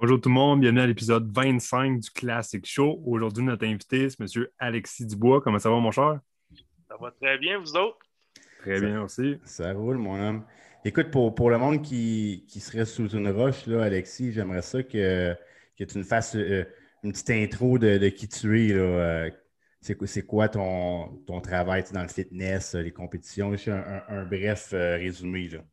Bonjour tout le monde, bienvenue à l'épisode 25 du Classic Show. Aujourd'hui, notre invité, c'est M. Alexis Dubois. Comment ça va, mon cher? Ça va très bien, vous autres? Très bien aussi. Ça roule, mon homme. Écoute, pour, pour le monde qui, serait sous une roche, là, Alexis, j'aimerais ça que, que tu nous fasses euh, une petite intro de, qui tu es. Euh, c'est quoi ton, ton travail dans le fitness, les compétitions? Un, un, bref euh, résumé. Là.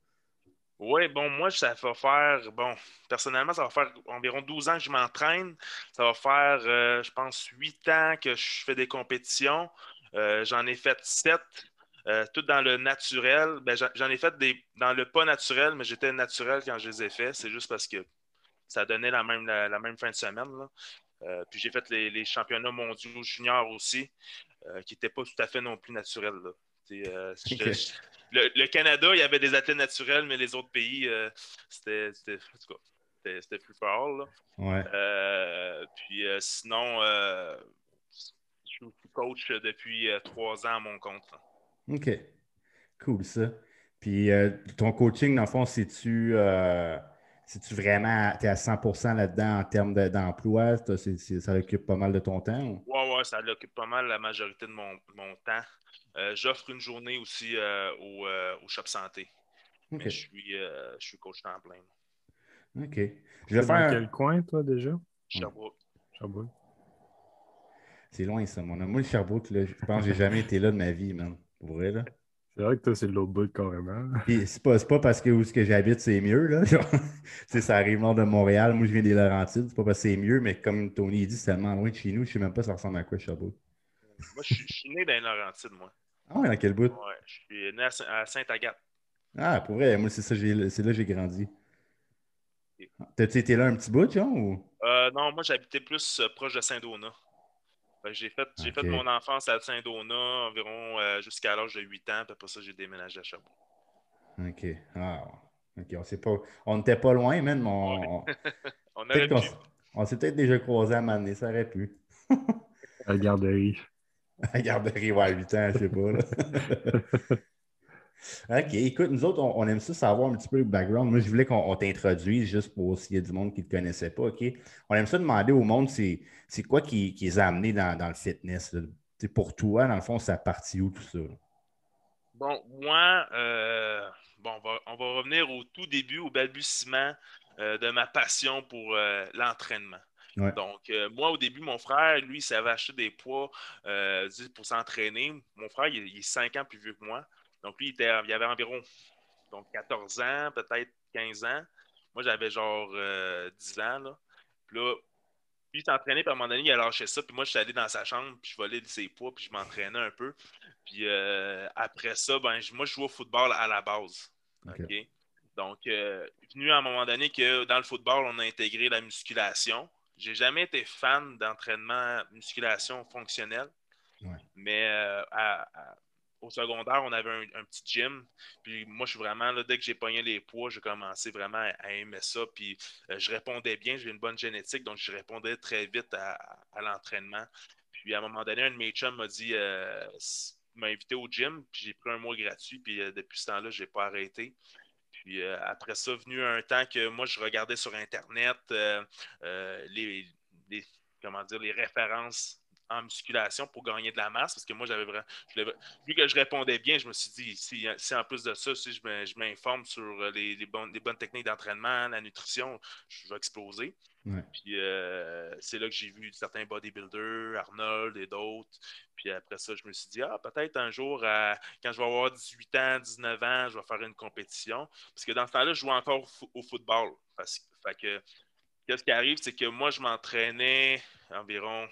Oui, bon, moi, ça va faire, bon, personnellement, ça va faire environ 12 ans que je m'entraîne. Ça va faire, euh, je pense, 8 ans que je fais des compétitions. Euh, j'en ai fait 7, euh, tout dans le naturel. Ben, j'en ai fait des dans le pas naturel, mais j'étais naturel quand je les ai faits. C'est juste parce que ça donnait la même, la, même fin de semaine. puis j'ai fait les, championnats mondiaux juniors aussi, qui n'étaient pas tout à fait non plus naturels. Là le, Canada, il y avait des athlètes naturels, mais les autres pays, euh, c'était plus fort. Euh, puis euh, sinon, je suis coach depuis trois ans à mon compte. OK. Cool, ça. Puis ton coaching, dans le fond, c'est-tu tu vraiment es à 100% là-dedans en termes d'emploi? ça occupe pas mal de ton temps? Oui, oui, ça occupe pas mal la majorité de mon, mon temps. Euh, j'offre une journée aussi euh, euh, au, Shop Santé. je, suis, je suis coach temps plein. OK. Je vais faire. Dans quel coin, toi, déjà? Sherbrooke. Sherbrooke. C'est loin, ça, mon Moi, le Sherbrooke, là, je pense que j'ai jamais été là de ma vie, man. Pour vrai, là. C'est vrai que toi, c'est l'autre bout carrément. Puis c'est pas, pas parce que où ce que j'habite, c'est mieux. Là. ça arrive nord de Montréal. Moi, je viens des Laurentides. C'est pas parce que c'est mieux, mais comme Tony dit, c'est tellement loin de chez nous, je sais même pas ça ressemble à quoi Sherbrooke. Moi, je suis né dans les Laurentides, moi. Ah ouais, dans quel bout? Ouais, je suis né à Sainte-Agathe. Ah, pour vrai, moi, c'est ça, c'est là que j'ai grandi. T'as-tu été là un petit bout, John? Ou... Euh, non, moi, j'habitais plus euh, proche de Saint-Donat. J'ai fait, fait mon enfance à Saint-Donat environ euh, jusqu'à l'âge de 8 ans, puis après ça, j'ai déménagé à Chabot. OK. Ah, OK, on sait pas. On n'était pas loin, même. On, on, on s'est peut-être déjà croisé à Mané, ça aurait pu. la garderie. À la garderie, ouais, à 8 ans, je sais pas. OK, écoute, nous autres, on, aime ça savoir un petit peu le background. Moi, je voulais qu'on t'introduise juste pour s'il y a du monde qui ne te connaissait pas. OK? On aime ça demander au monde c'est, quoi qui, les a amenés dans, le fitness. Pour toi, dans le fond, ça parti où tout ça? Bon, moi, euh, bon, on va, revenir au tout début, au balbutiement euh, de ma passion pour euh, l'entraînement. Donc, euh, moi, au début, mon frère, lui, il savait acheter des poids euh, pour s'entraîner. Mon frère, il, est 5 ans plus vieux que moi. Donc, lui, il, était, il avait environ donc, 14 ans, peut-être 15 ans. Moi, j'avais genre 10 euh, ans. Là. Puis là, lui, il s'entraînait, puis à un moment donné, il a lâché ça. Puis moi, je suis allé dans sa chambre, puis je volais ses poids, puis je m'entraînais un peu. Puis après ça, ben, moi, je jouais au football à la base. Donc, venu à un moment donné que dans le football, on a intégré la musculation. J'ai jamais été fan d'entraînement musculation fonctionnelle. Mais euh, au secondaire, on avait un, petit gym. Puis moi, je suis vraiment, là, dès que j'ai pogné les poids, j'ai commencé vraiment à, aimer ça. Puis euh, je répondais bien, j'ai une bonne génétique, donc je répondais très vite à, l'entraînement. Puis à un moment donné, un de mes chums m'a dit, euh, m'a invité au gym, puis j'ai pris un mois gratuit. Puis depuis ce temps-là, je n'ai pas arrêté. Puis euh, après ça, venu un temps que moi, je regardais sur Internet euh, euh, les, comment dire, les références en musculation pour gagner de la masse parce que moi, j'avais vraiment. vu que je répondais bien, je me suis dit, si, en plus de ça, si je m'informe sur les, bonnes, les, bonnes, techniques d'entraînement, la nutrition, je vais exploser. Puis c'est là que j'ai vu certains bodybuilders, Arnold et d'autres. Puis après ça, je me suis dit, ah, peut-être un jour, quand je vais avoir 18 ans, 19 ans, je vais faire une compétition. Parce que dans ce temps-là, je jouais encore au football. Parce, que, qu'est-ce qui arrive, c'est que moi, je m'entraînais environ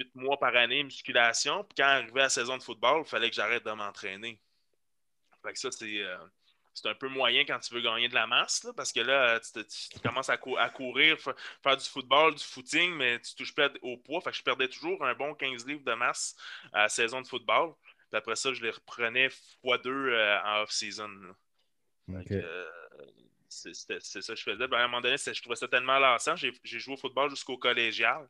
8 mois par année, musculation. Puis quand arrivait la saison de football, il fallait que j'arrête de m'entraîner. Fait que ça, c'est. Euh, c'est un peu moyen quand tu veux gagner de la masse, parce que là, tu, commences à, courir, faire du football, du footing, mais tu touches pas au poids. Fait que je perdais toujours un bon 15 livres de masse à la saison de football. Puis après ça, je les reprenais x2 euh, en off-season. Euh, c'est ça que je faisais. Ben, à un moment donné, je trouvais ça tellement lassant. J'ai joué au football jusqu'au collégial.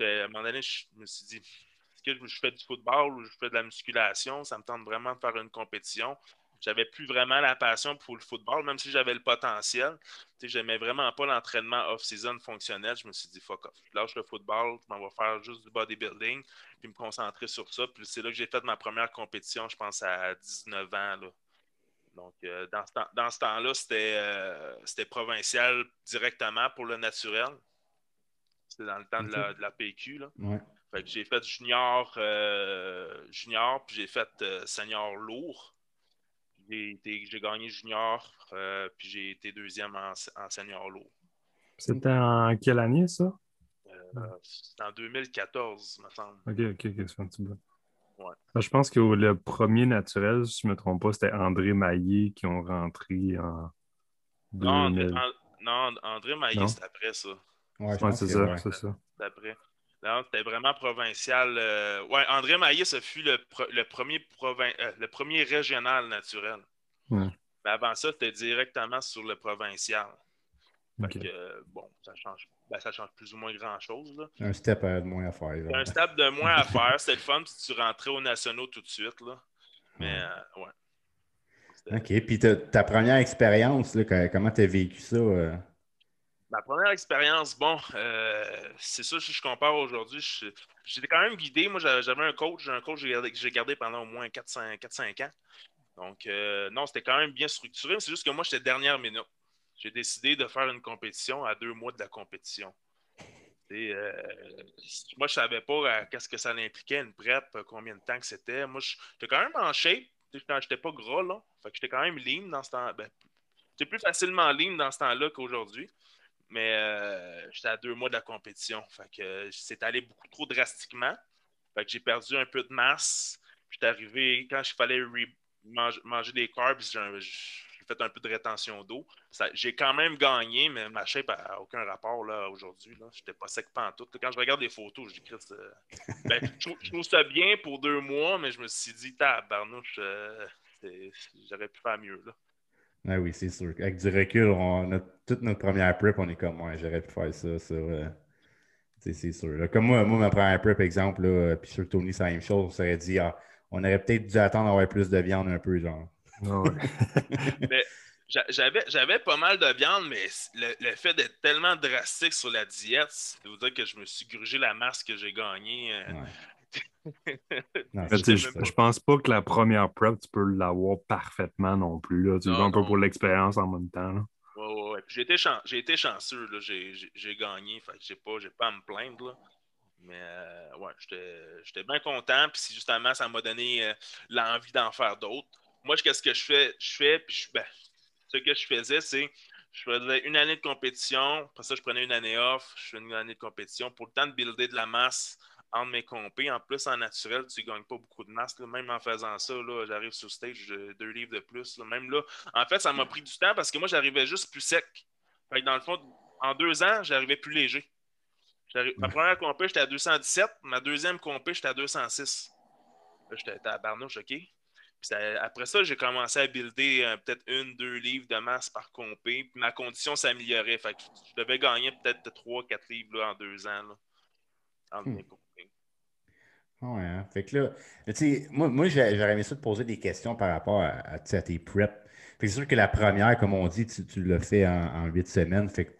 À un moment donné, je me suis dit, est-ce que je fais du football ou je fais de la musculation? Ça me tente vraiment de faire une compétition j'avais plus vraiment la passion pour le football, même si j'avais le potentiel. J'aimais vraiment pas l'entraînement off-season fonctionnel. Je me suis dit, fuck off, je lâche le football, je m'en vais faire juste du bodybuilding, puis me concentrer sur ça. Puis c'est là que j'ai fait ma première compétition, je pense, à 19 ans. Donc, euh, dans ce, temps-là, euh, c'était provincial directement pour le naturel. C'était dans le temps de, la, PQ. Là. j'ai fait junior, euh, junior puis j'ai fait senior lourd. J'ai gagné junior, puis j'ai été deuxième en, senior lourd. C'était en quelle année, ça? C'était en 2014, me semble. Ok, ok, ok, c'est un petit peu. Ben, je pense que le premier naturel, si je ne me trompe pas, c'était André Maillé qui ont rentré en. Non, non André Maillé, c'est après ça. Ouais, c'est ça, c'est ça. C'est après. c'était vraiment provincial. Euh, Ouais, André Maillé, ce fut le, premier euh, le premier régional naturel. Mais avant ça, c'était directement sur le provincial. Euh, bon, ça change, ben, ça change plus ou moins grand-chose. Un step de moins à faire. Un step de moins à faire. C'était le fun si tu rentrais aux nationaux tout de suite. Là. Mais ouais. Euh, OK. Puis ta, première expérience, comment tu as vécu ça? Euh? Ma première expérience, bon, c'est ça, si je compare aujourd'hui, j'étais quand même guidé. Moi, j'avais un coach, un coach que j'ai gardé pendant au moins 4-5 ans. Donc, non, c'était quand même bien structuré, c'est juste que moi, j'étais dernière minute j'ai décidé de faire une compétition à deux mois de la compétition. Euh, moi, je ne savais pas euh, qu'est-ce que ça impliquait, une prep, euh, combien de temps que c'était. Moi, j'étais quand même en shape. Je n'étais pas gros, là. Fait que j'étais quand même lean dans ce temps. Ben, j'étais plus facilement lean dans ce temps-là qu'aujourd'hui. Mais j'étais à deux mois de la compétition. Fait que c'est allé beaucoup trop drastiquement. Fait que j'ai perdu un peu de masse. J'étais arrivé, quand il fallait manger, des carbs, fait un peu de rétention d'eau. J'ai quand même gagné, mais ma shape n'a aucun rapport là, aujourd'hui. Je n'étais pas sec tout. Quand je regarde les photos, je dis euh, ben, je, trouve ça bien pour deux mois, mais je me suis dit, tabarnouche, euh, j'aurais pu faire mieux. Là. Ah oui, c'est sûr. Avec du recul, on a toute notre première prep, on est comme, ouais, j'aurais pu faire ça, ça. c'est sûr. Comme moi, moi, ma première prep, exemple, là, puis sur Tony, c'est la même chose. On s'aurait dit, ah, on aurait peut-être dû attendre d'avoir plus de viande un peu, genre. Ah j'avais, pas mal de viande, mais le, fait d'être tellement drastique sur la diète, ça veut dire que je me suis grugé la masse que j'ai gagnée. Euh. Je, pense pas que la première prep, tu peux l'avoir parfaitement non plus. Là. Tu un peu pour l'expérience en même temps. J'ai été, chanceux. J'ai, gagné. Fait j'ai pas, pas à me plaindre. Mais euh, ouais, j'étais, bien content. Puis justement, ça m'a donné euh, l'envie d'en faire d'autres moi, qu'est-ce que je fais? Je fais, puis ben, ce que je faisais, c'est je faisais une année de compétition, après ça, je prenais une année off, je fais une année de compétition pour le temps de builder de la masse entre mes compés. En plus, en naturel, tu ne gagnes pas beaucoup de masse. Même en faisant ça, j'arrive sur stage deux livres de plus. Même là, en fait, ça m'a pris du temps parce que moi, j'arrivais juste plus sec. Fait dans le fond, en deux ans, j'arrivais plus léger. Ma première compé, j'étais à 217. Ma deuxième compé, j'étais à 206. Là, j'étais à Barnouche, OK? après ça, j'ai commencé à builder euh, peut-être une, deux livres de masse par compé. Puis ma condition s'améliorait. Fait je devais gagner peut-être trois, quatre livres en deux ans. Là, hmm. Ouais, hein. Fait que là, moi, moi j'aurais aimé ça te poser des questions par rapport à, tes preps. c'est sûr que la première, comme on dit, tu, l'as fait en, huit semaines. Fait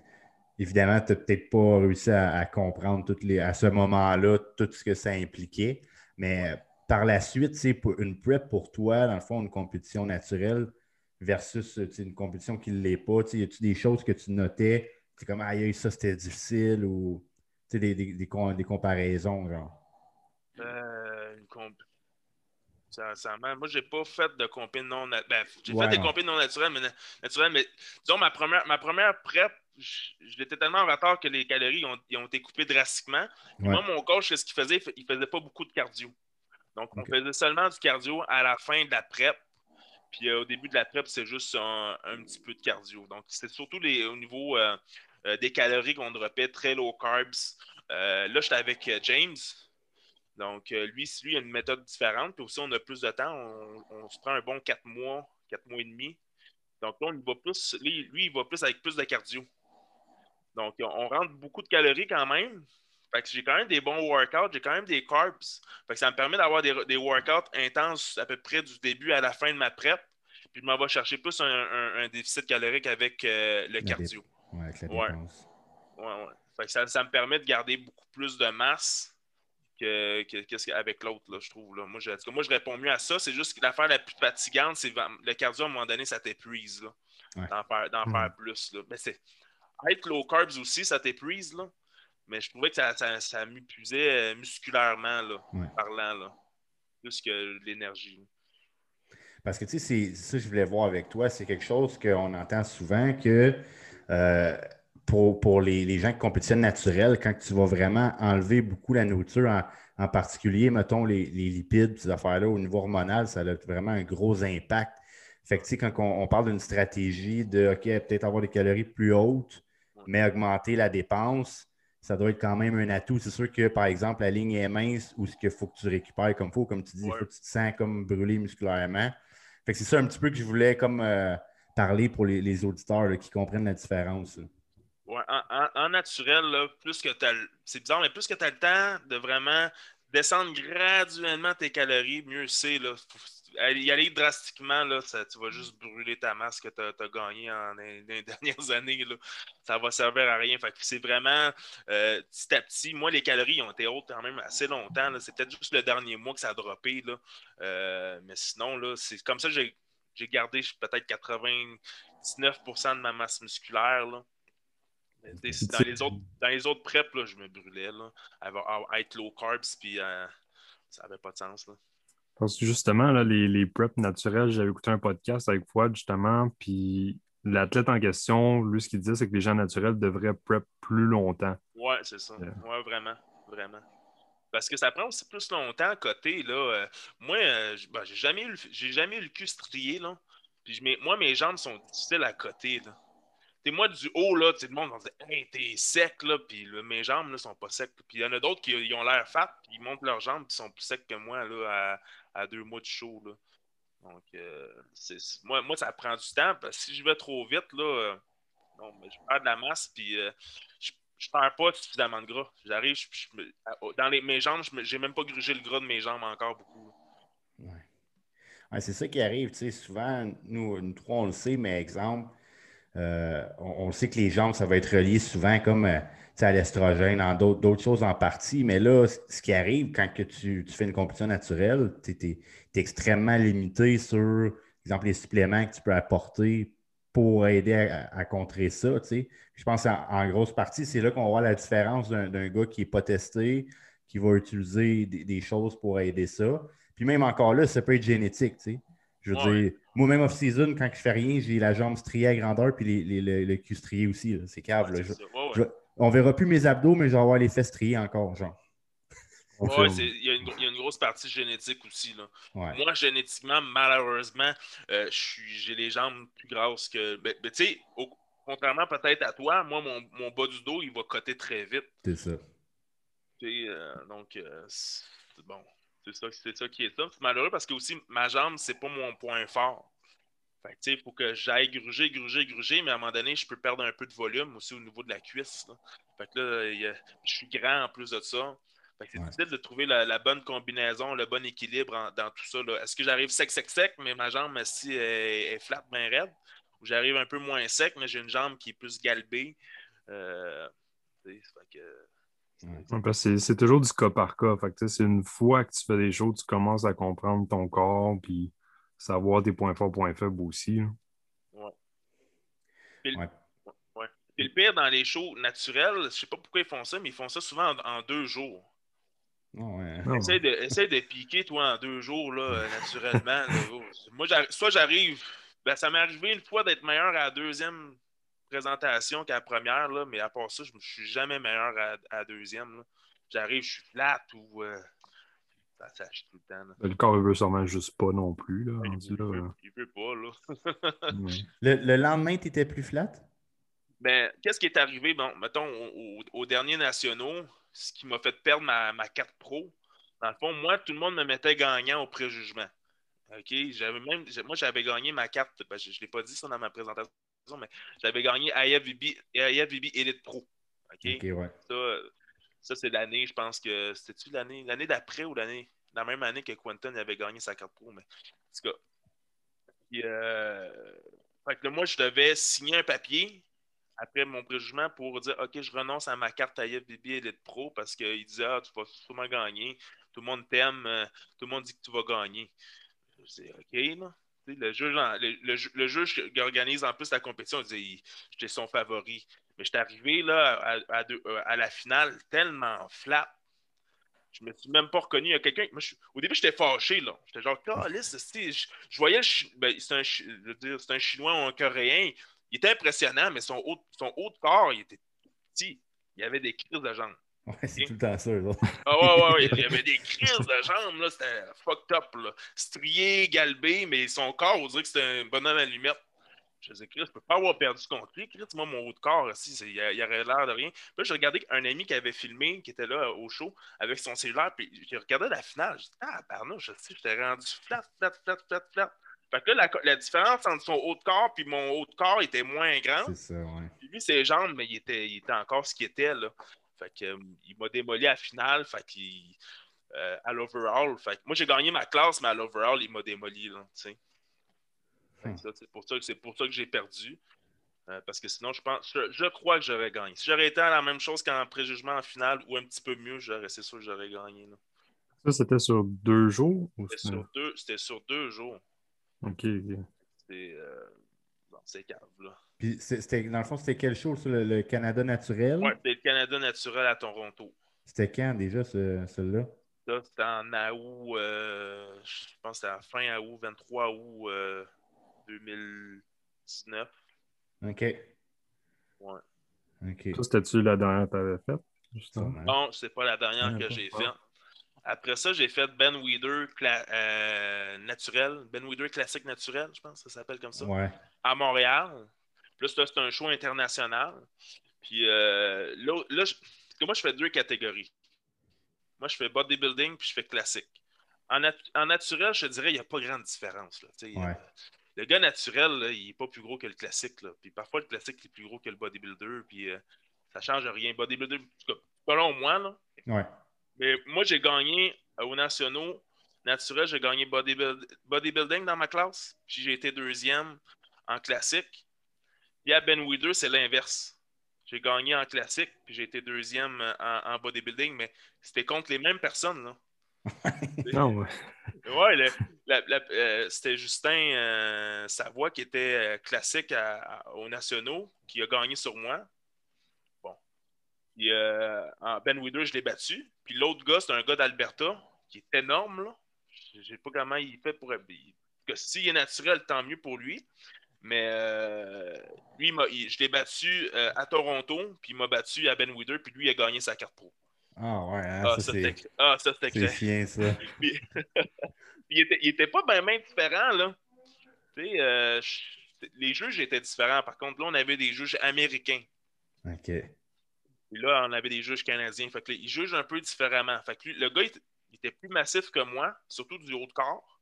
évidemment, tu n'as peut-être pas réussi à, comprendre toutes les, à ce moment-là tout ce que ça impliquait. Mais par la suite, c'est une prep pour toi, dans le fond, une compétition naturelle versus une compétition qui ne l'est pas? Y a-tu des choses que tu notais? C'est comme, aïe, ça c'était difficile ou des, des, des, comparaisons, genre? Euh, une comp... Moi, j'ai pas fait de compé non ben, J'ai fait des compé non naturelles, mais naturelles, mais disons, ma première, ma première prep, j'étais tellement en retard que les calories ont, ont été coupées drastiquement. Moi, mon coach, ce qu'il faisait, il faisait pas beaucoup de cardio. Donc, on faisait seulement du cardio à la fin de la prep. Puis euh, au début de la prep, c'est juste un, petit peu de cardio. Donc, c'est surtout les, au niveau euh, euh, des calories qu'on dropait, très low carbs. là, j'étais avec James. Donc, lui, lui, il a une méthode différente. Puis aussi, on a plus de temps. On, se prend un bon 4 mois, 4 mois et demi. Donc là, on va plus. Lui, lui, il va plus avec plus de cardio. Donc, on rentre beaucoup de calories quand même, fait que j'ai quand même des bons workouts, j'ai quand même des carbs. Fait que ça me permet d'avoir des, des, workouts intenses à peu près du début à la fin de ma prep. Puis je m'en vais chercher plus un, déficit calorique avec le cardio. Ouais, avec la dépense. Ouais, ouais. ça, ça, me permet de garder beaucoup plus de masse que, que, avec l'autre, je trouve. Là. Moi, je, moi, je réponds mieux à ça. C'est juste que l'affaire la plus fatigante, c'est le cardio, à un moment donné, ça t'épuise. D'en faire, faire, plus. Là. Mais c'est. Être low carbs aussi, ça t'épuise. Là. Mais je trouvais que ça, ça, ça m'épuisait euh, musculairement, là, parlant. Là. Plus que l'énergie. Parce que tu sais, c'est ça que je voulais voir avec toi. C'est quelque chose qu'on entend souvent que euh, pour, les, gens qui compétitionnent naturel, quand tu vas vraiment enlever beaucoup la nourriture, en, particulier, mettons, les, lipides, ces affaires-là, au niveau hormonal, ça a vraiment un gros impact. Fait que, tu sais, quand on, parle d'une stratégie de, OK, peut-être avoir des calories plus hautes, mais augmenter la dépense, ça doit être quand même un atout. C'est sûr que, par exemple, la ligne est mince ou ce qu'il faut que tu récupères comme il faut, comme tu dis, il faut que tu te sens comme brûlé musculairement. Fait que c'est ça un petit peu que je voulais comme euh, parler pour les, auditeurs qui comprennent la différence. Ouais, en, naturel, plus que C'est bizarre, mais plus que tu as le temps de vraiment descendre graduellement tes calories, mieux c'est. Là. Y aller drastiquement, là, tu vas juste brûler ta masse que tu as, gagnée en les, dernières années. Là. Ça va servir à rien. c'est vraiment euh, petit à petit. Moi, les calories ont été hautes quand même assez longtemps. C'est peut-être juste le dernier mois que ça a droppé. Là. Euh, mais sinon, là, c'est comme ça j'ai gardé peut-être 99% de ma masse musculaire. Là. Dans les, autres, dans les autres preps, là, je me brûlais. Là, à être low carbs, puis euh, ça n'avait pas de sens. Là. Parce que justement, là, les, les preps naturels, j'avais écouté un podcast avec Fouad, justement, puis l'athlète en question, lui, ce qu'il disait, c'est que les gens naturels devraient prep plus longtemps. Ouais, c'est ça. Ouais, vraiment. Vraiment. Parce que ça prend aussi plus longtemps à côté. Là. Euh, moi, euh, ben, j'ai jamais, eu, jamais eu le cul strié. Là. Puis, moi, mes jambes sont difficiles à côté. Là moi, du haut, là, le monde va dire Hey, t'es sec, là, puis mes jambes ne sont pas secs. Puis il y en a d'autres qui ont l'air fat, puis ils montent leurs jambes, puis sont plus secs que moi, là, à, deux mois de chaud. Là. Donc, euh, moi, moi, ça prend du temps, parce que si je vais trop vite, là, euh, non, mais je perds de la masse, puis euh, je ne perds pas suffisamment de gras. J'arrive, dans les, mes jambes, je n'ai même pas grugé le gras de mes jambes encore beaucoup. Ouais. c'est ça qui arrive, tu sais, souvent, nous, nous trois, on le sait, mais exemple, euh, on, sait que les jambes, ça va être relié souvent comme euh, à l'estrogène, dans d'autres choses en partie. Mais là, ce qui arrive quand que tu, fais une compétition naturelle, tu es, extrêmement limité sur, exemple, les suppléments que tu peux apporter pour aider à, contrer ça. Je pense en, en grosse partie, c'est là qu'on voit la différence d'un gars qui n'est pas testé, qui va utiliser des, des, choses pour aider ça. Puis même encore là, ça peut être génétique. Je veux dire, moi-même off-season, quand je fais rien, j'ai la jambe striée à grandeur puis les, les, le, cul strié aussi. C'est cave. On on verra plus mes abdos, mais je vais avoir les fesses striées encore, genre. Oui, il y, a une grosse partie génétique aussi. Là. Moi, génétiquement, malheureusement, euh, j'ai les jambes plus grasses que. Ben, ben, tu sais, contrairement peut-être à toi, moi, mon, mon, bas du dos, il va coter très vite. C'est ça. Euh, donc, euh, bon. C'est ça, c'est ça qui est ça. C'est malheureux parce que aussi, ma jambe, c'est pas mon point fort. Fait il faut que j'aille gruger, gruger, gruger, mais à un moment donné, je peux perdre un peu de volume aussi au niveau de la cuisse. Fait que là, je suis grand en plus de ça. Fait que c'est difficile de trouver la, bonne combinaison, le bon équilibre dans tout ça. Est-ce que j'arrive sec, sec, sec, mais ma jambe, si, est, est flat, bien raide? Ou j'arrive un peu moins sec, mais j'ai une jambe qui est plus galbée? Euh, fait que, c'est toujours du cas par cas. c'est une fois que tu fais des choses, tu commences à comprendre ton corps puis savoir tes points forts, points faibles aussi. Ouais. le, pire dans les shows naturels, je sais pas pourquoi ils font ça, mais ils font ça souvent en, deux jours. Ouais. Essaye, de, de piquer, toi, en deux jours, là, naturellement. Moi, soit j'arrive, ben, ça m'est arrivé une fois d'être meilleur à la deuxième présentation qu'à la première, là, mais à part ça, je ne suis jamais meilleur à, la deuxième. J'arrive, je suis flat ou. Euh, ça s'achète tout le temps. Le corps ne veut sûrement juste pas non plus. Là, il, là, veut, il veut pas. Là. le, lendemain, tu étais plus flat? Ben, qu'est-ce qui est arrivé? Bon, mettons, au, dernier nationaux, ce qui m'a fait perdre ma, ma carte pro, dans le fond, moi, tout le monde me mettait gagnant au préjugement. OK? J'avais même, moi, j'avais gagné ma carte. Ben, je ne l'ai pas dit ça dans ma présentation mais j'avais gagné IFBB, Elite Pro. OK? ouais. Ça, c'est l'année, je pense que. C'était-tu l'année, l'année d'après ou l'année. La même année que Quentin avait gagné sa carte pro, mais. En tout cas. Puis, euh, fait que moi, je devais signer un papier après mon préjugement pour dire OK, je renonce à ma carte IFBB Elite Pro parce qu'il disait Ah, tu vas sûrement gagner, tout le monde t'aime, euh, tout le monde dit que tu vas gagner. Je dis OK, là. Le juge, le, juge qui organise en plus la compétition, il dit j'étais son favori. Mais j'étais arrivé là, à, à, la finale tellement flat je me suis même pas reconnu. Il y a quelqu'un. Au début, j'étais fâché, là. J'étais genre, calice, je, je voyais le. Ben, c'est un, un Chinois ou un Coréen. Il était impressionnant, mais son haut, son haut de corps, il était petit. Il avait des crises de jambes. Ouais, c'est tout le temps ça, là. Ah ouais, ouais, ouais. Il y avait des crises de jambes, là. C'était fucked up, là. Strié, galbé, mais son corps, on dirait que c'était un bonhomme à lumière. Je disais, Chris, je peux pas avoir perdu contre lui. Chris, moi, mon haut de corps, aussi, il, y aurait l'air de rien. Puis là, j'ai regardé un ami qui avait filmé, qui était là au show, avec son cellulaire, puis j'ai regardé la finale. J'ai dit, ah, pardon, je sais, j'étais rendu flat, flat, flat, flat, flat. Fait que là, la, différence entre son haut de corps et mon haut de corps était moins grande. C'est ça, ouais. Puis lui, ses jambes, mais il était, il était encore ce qu'il était, là. Fait que, euh, il m'a démoli à la finale, fait qu'il. Euh, à l'overall. Fait que moi, j'ai gagné ma classe, mais à l'overall, il m'a démoli, là. Hmm. C'est pour ça, pour ça que j'ai perdu. Euh, parce que sinon, je pense, je, crois que j'aurais gagné. Si j'aurais été à la même chose qu'en préjugement en finale ou un petit peu mieux, c'est sûr que j'aurais gagné. Ça, c'était sur deux jours? C'était sur deux, sur deux jours. OK. C'est euh, c'est cave, là. Puis, dans le fond, c'était quel show, le, Canada naturel? Oui, c'était le Canada naturel à Toronto. C'était quand déjà, celui-là? Ça, c'était en août, euh, je pense que c'était à fin août, 23 août. 2019. OK. Ouais. OK. Ça, c'était-tu la dernière que tu avais faite? Non, c'est pas la dernière que j'ai faite. Après ça, j'ai fait Ben Weeder euh, naturel, Ben Weeder classique naturel, je pense que ça s'appelle comme ça, ouais. à Montréal. Plus là, c'est un show international. Puis euh, là, moi, je fais deux catégories. Moi, je fais bodybuilding puis je fais classique. En, naturel, je te dirais, il n'y a pas grande différence. Là. Ouais le gars naturel, il n'est pas plus gros que le classique. Puis parfois, le classique est plus gros que le bodybuilder. Puis euh, ça change rien. Bodybuilder, selon moi, là. Ouais. Mais moi, j'ai gagné euh, aux nationaux naturel, j'ai gagné bodybuilding dans ma classe. Puis j'ai été deuxième en classique. Puis à Ben Weeder, c'est l'inverse. J'ai gagné en classique, puis j'ai été deuxième en, en bodybuilding, mais c'était contre les mêmes personnes. Là. non, ouais. ouais, euh, c'était Justin euh, Savoie qui était euh, classique aux nationaux, qui a gagné sur moi. Bon. en Ben Wider, je l'ai battu. Puis l'autre gars, c'est un gars d'Alberta qui est énorme. Là. Je sais pas comment il fait pour. Que s'il est naturel, tant mieux pour lui. Mais lui, je l'ai battu à Toronto, puis il m'a battu à Ben Wider, puis lui, il a gagné sa carte pro. Ah ouais, hein, ah, ça, c'était ah, ça, C'est chien, ça. il, était, il était pas bien ben différent, là. Tu sais, euh, les juges étaient différents. Par contre, là, on avait des juges américains. OK. Puis là, on avait des juges canadiens. Fait que là, ils jugent un peu différemment. Fait que lui, le gars, il, était plus massif que moi, surtout du haut de corps.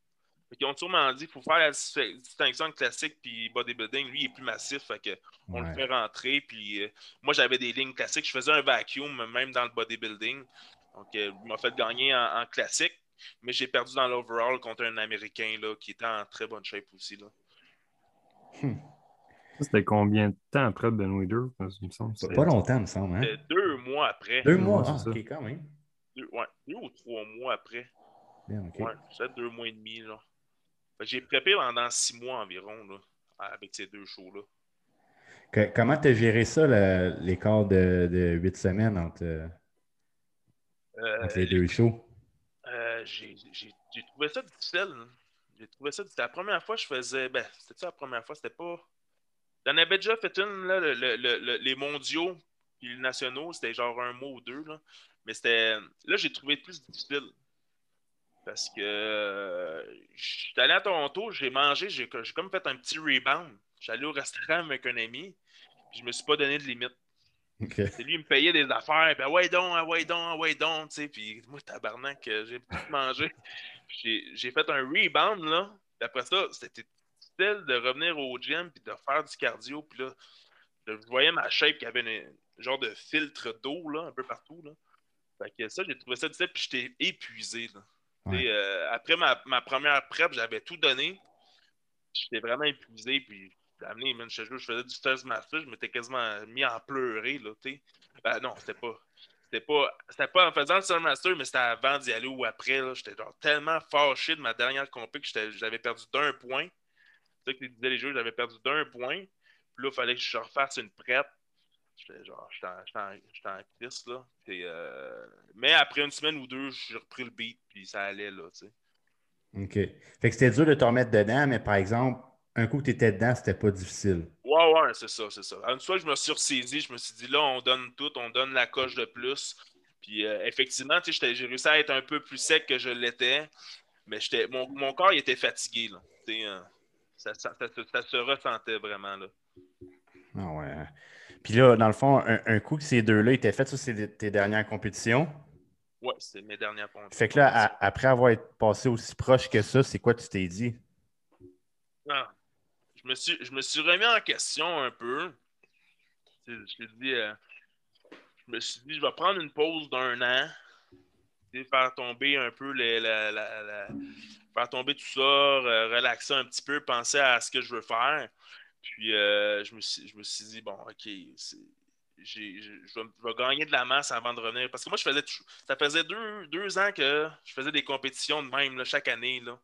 Ils ont sûrement dit qu'il faut faire la distinction classique puis bodybuilding. Lui, il est plus massif. Fait que on le fait rentrer. Puis euh, moi, j'avais des lignes classiques. Je faisais un vacuum même dans le bodybuilding. Donc, euh, il m'a fait gagner en, classique. Mais j'ai perdu dans l'overall contre un Américain là, qui était en très bonne shape aussi. Là. Hmm. C'était combien de temps après Ben Weeder? Pas longtemps, il me semble. Hein? Deux mois après. Deux mois, ah, ok, quand même. Deux, ouais, deux ou trois mois après. Bien, ok. Ouais, c'est deux mois et demi. Là. J'ai préparé pendant six mois environ là, avec ces deux shows-là. comment tu as géré ça, l'écart de, de huit semaines entre, euh, les deux shows? Euh, j'ai trouvé ça difficile. J'ai trouvé ça difficile. La première fois, je faisais. Ben, c'était ça la première fois, c'était pas. J'en avais déjà fait une, là, les mondiaux puis les nationaux, c'était genre un mois ou deux. Là. Mais c'était. Là, j'ai trouvé plus difficile. Parce que euh, je suis allé à Toronto, j'ai mangé, j'ai comme fait un petit rebound. J'allais allé au restaurant avec un ami, puis je me suis pas donné de limite. C'est lui, il me payait des affaires, puis ah ouais donc, ah ouais donc, ah ouais donc, tu sais, puis moi, tabarnak, j'ai tout mangé. J'ai fait un rebound, là. Après ça, c'était difficile de revenir au gym, puis de faire du cardio, puis là, je voyais ma shape qui avait un genre de filtre d'eau, là, un peu partout, là. Fait que ça, j'ai trouvé ça difficile, puis j'étais épuisé, là. Euh, après ma, première prep, j'avais tout donné. j'étais vraiment épuisé. Puis, amené, je, je faisais du First Master, je m'étais quasiment mis à pleurer. Là, ben, non, c'était pas. C'était pas, c'était pas en faisant le Star Master, mais c'était avant d'y aller ou après. J'étais tellement fâché de ma dernière compé que j'avais perdu d'un point. C'est ça que disais les jeux, j'avais perdu d'un point. Puis là, il fallait que je refasse une prête. J'étais genre, j'étais en, crise, là. Euh, mais après une semaine ou deux, j'ai repris le beat, puis ça allait, là, tu sais. OK. Fait que c'était dur de te remettre dedans, mais par exemple, un coup que tu étais dedans, c'était pas difficile. Ouais, ouais, c'est ça, c'est ça. Une fois que je me suis ressaisi, je me suis dit, là, on donne tout, on donne la coche de plus. Puis euh, effectivement, tu sais, j'ai réussi à être un peu plus sec que je l'étais, mais mon, mon corps il était fatigué, là. Euh, ça, ça, ça, se ressentait vraiment, là. Ah ouais. Puis là, dans le fond, un, coup que ces deux-là étaient faits, ça, c'est tes dernières compétitions? Oui, c'est mes dernières compétitions. Fait que là, après avoir passé aussi proche que ça, c'est quoi tu t'es dit? Ah, je, me suis, je me suis remis en question un peu. Je, dit, euh, je me suis dit, je vais prendre une pause d'un an, faire tomber un peu les, faire tomber tout ça, relaxer un petit peu, penser à ce que je veux faire. Puis euh, je, me suis, je me suis dit, bon, OK, je, vais, gagner de la masse avant de revenir. Parce que moi, je faisais ça faisait deux, ans que je faisais des compétitions de même chaque année. Là.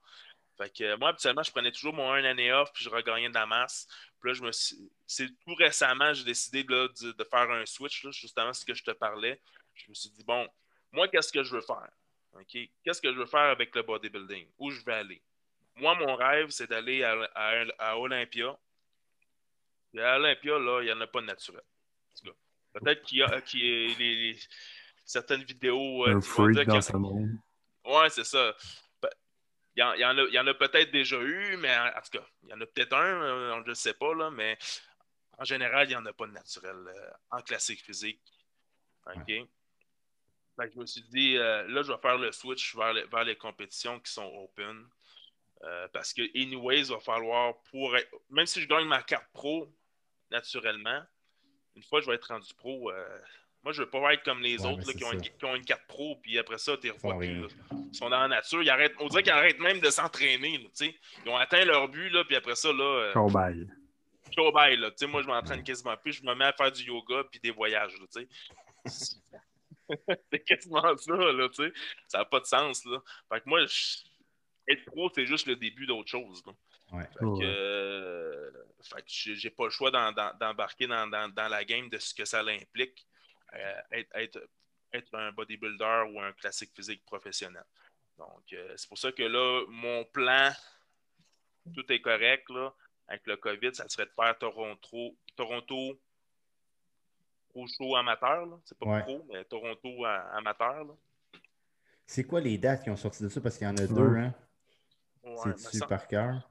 Fait que moi, habituellement, je prenais toujours mon un année off, puis je regagnais de la masse. Puis là, je me c'est tout récemment, j'ai décidé de, faire un switch, justement ce que je te parlais. Je me suis dit, bon, moi, qu'est-ce que je veux faire? Qu'est-ce que je veux faire avec le bodybuilding? Où je vais aller? Moi, mon rêve, c'est d'aller à, à Olympia à Olympia, là, il n'y en a pas de naturel. Peut-être qu'il y a, les, certaines vidéos. Euh, Un freak dans ce monde. Ouais, c'est ça. Il y, en, y en a, peut-être déjà eu, mais en, tout cas, il y en a peut-être un, euh, on ne le sait pas, là, mais en général, il n'y en a pas de naturel euh, en classique physique. OK? je me suis dit, là, je vais faire le switch vers les, vers les compétitions qui sont open. parce que, anyways, il va falloir, pour même si je gagne ma carte pro, naturellement. Une fois que je vais être rendu pro, euh, moi, je veux pas être comme les autres qui, ont une, carte pro, puis après ça, tu revois plus. Ils sont dans la nature. Ils arrêtent, on dirait qu'ils arrêtent même de s'entraîner. Ils ont atteint leur but, là, puis après ça, là. Euh. Show là. Moi, je m'entraîne quasiment plus. Je me mets à faire du yoga puis des voyages. c'est quasiment ça, là, tu sais. Ça n'a pas de sens, là. Fait que moi, être pro, c'est juste le début d'autre chose, Ouais. Fait que, euh, j'ai pas le choix d'embarquer dans, la game de ce que ça implique euh, être, être, un bodybuilder ou un classique physique professionnel. Donc, euh, c'est pour ça que là, mon plan, tout est correct. Là, avec le COVID, ça serait de faire Toronto, Toronto pro show amateur. C'est pas pro, mais Toronto amateur. C'est quoi les dates qui ont sorti de ça? Parce qu'il y en a deux, hein? C'est-tu par cœur?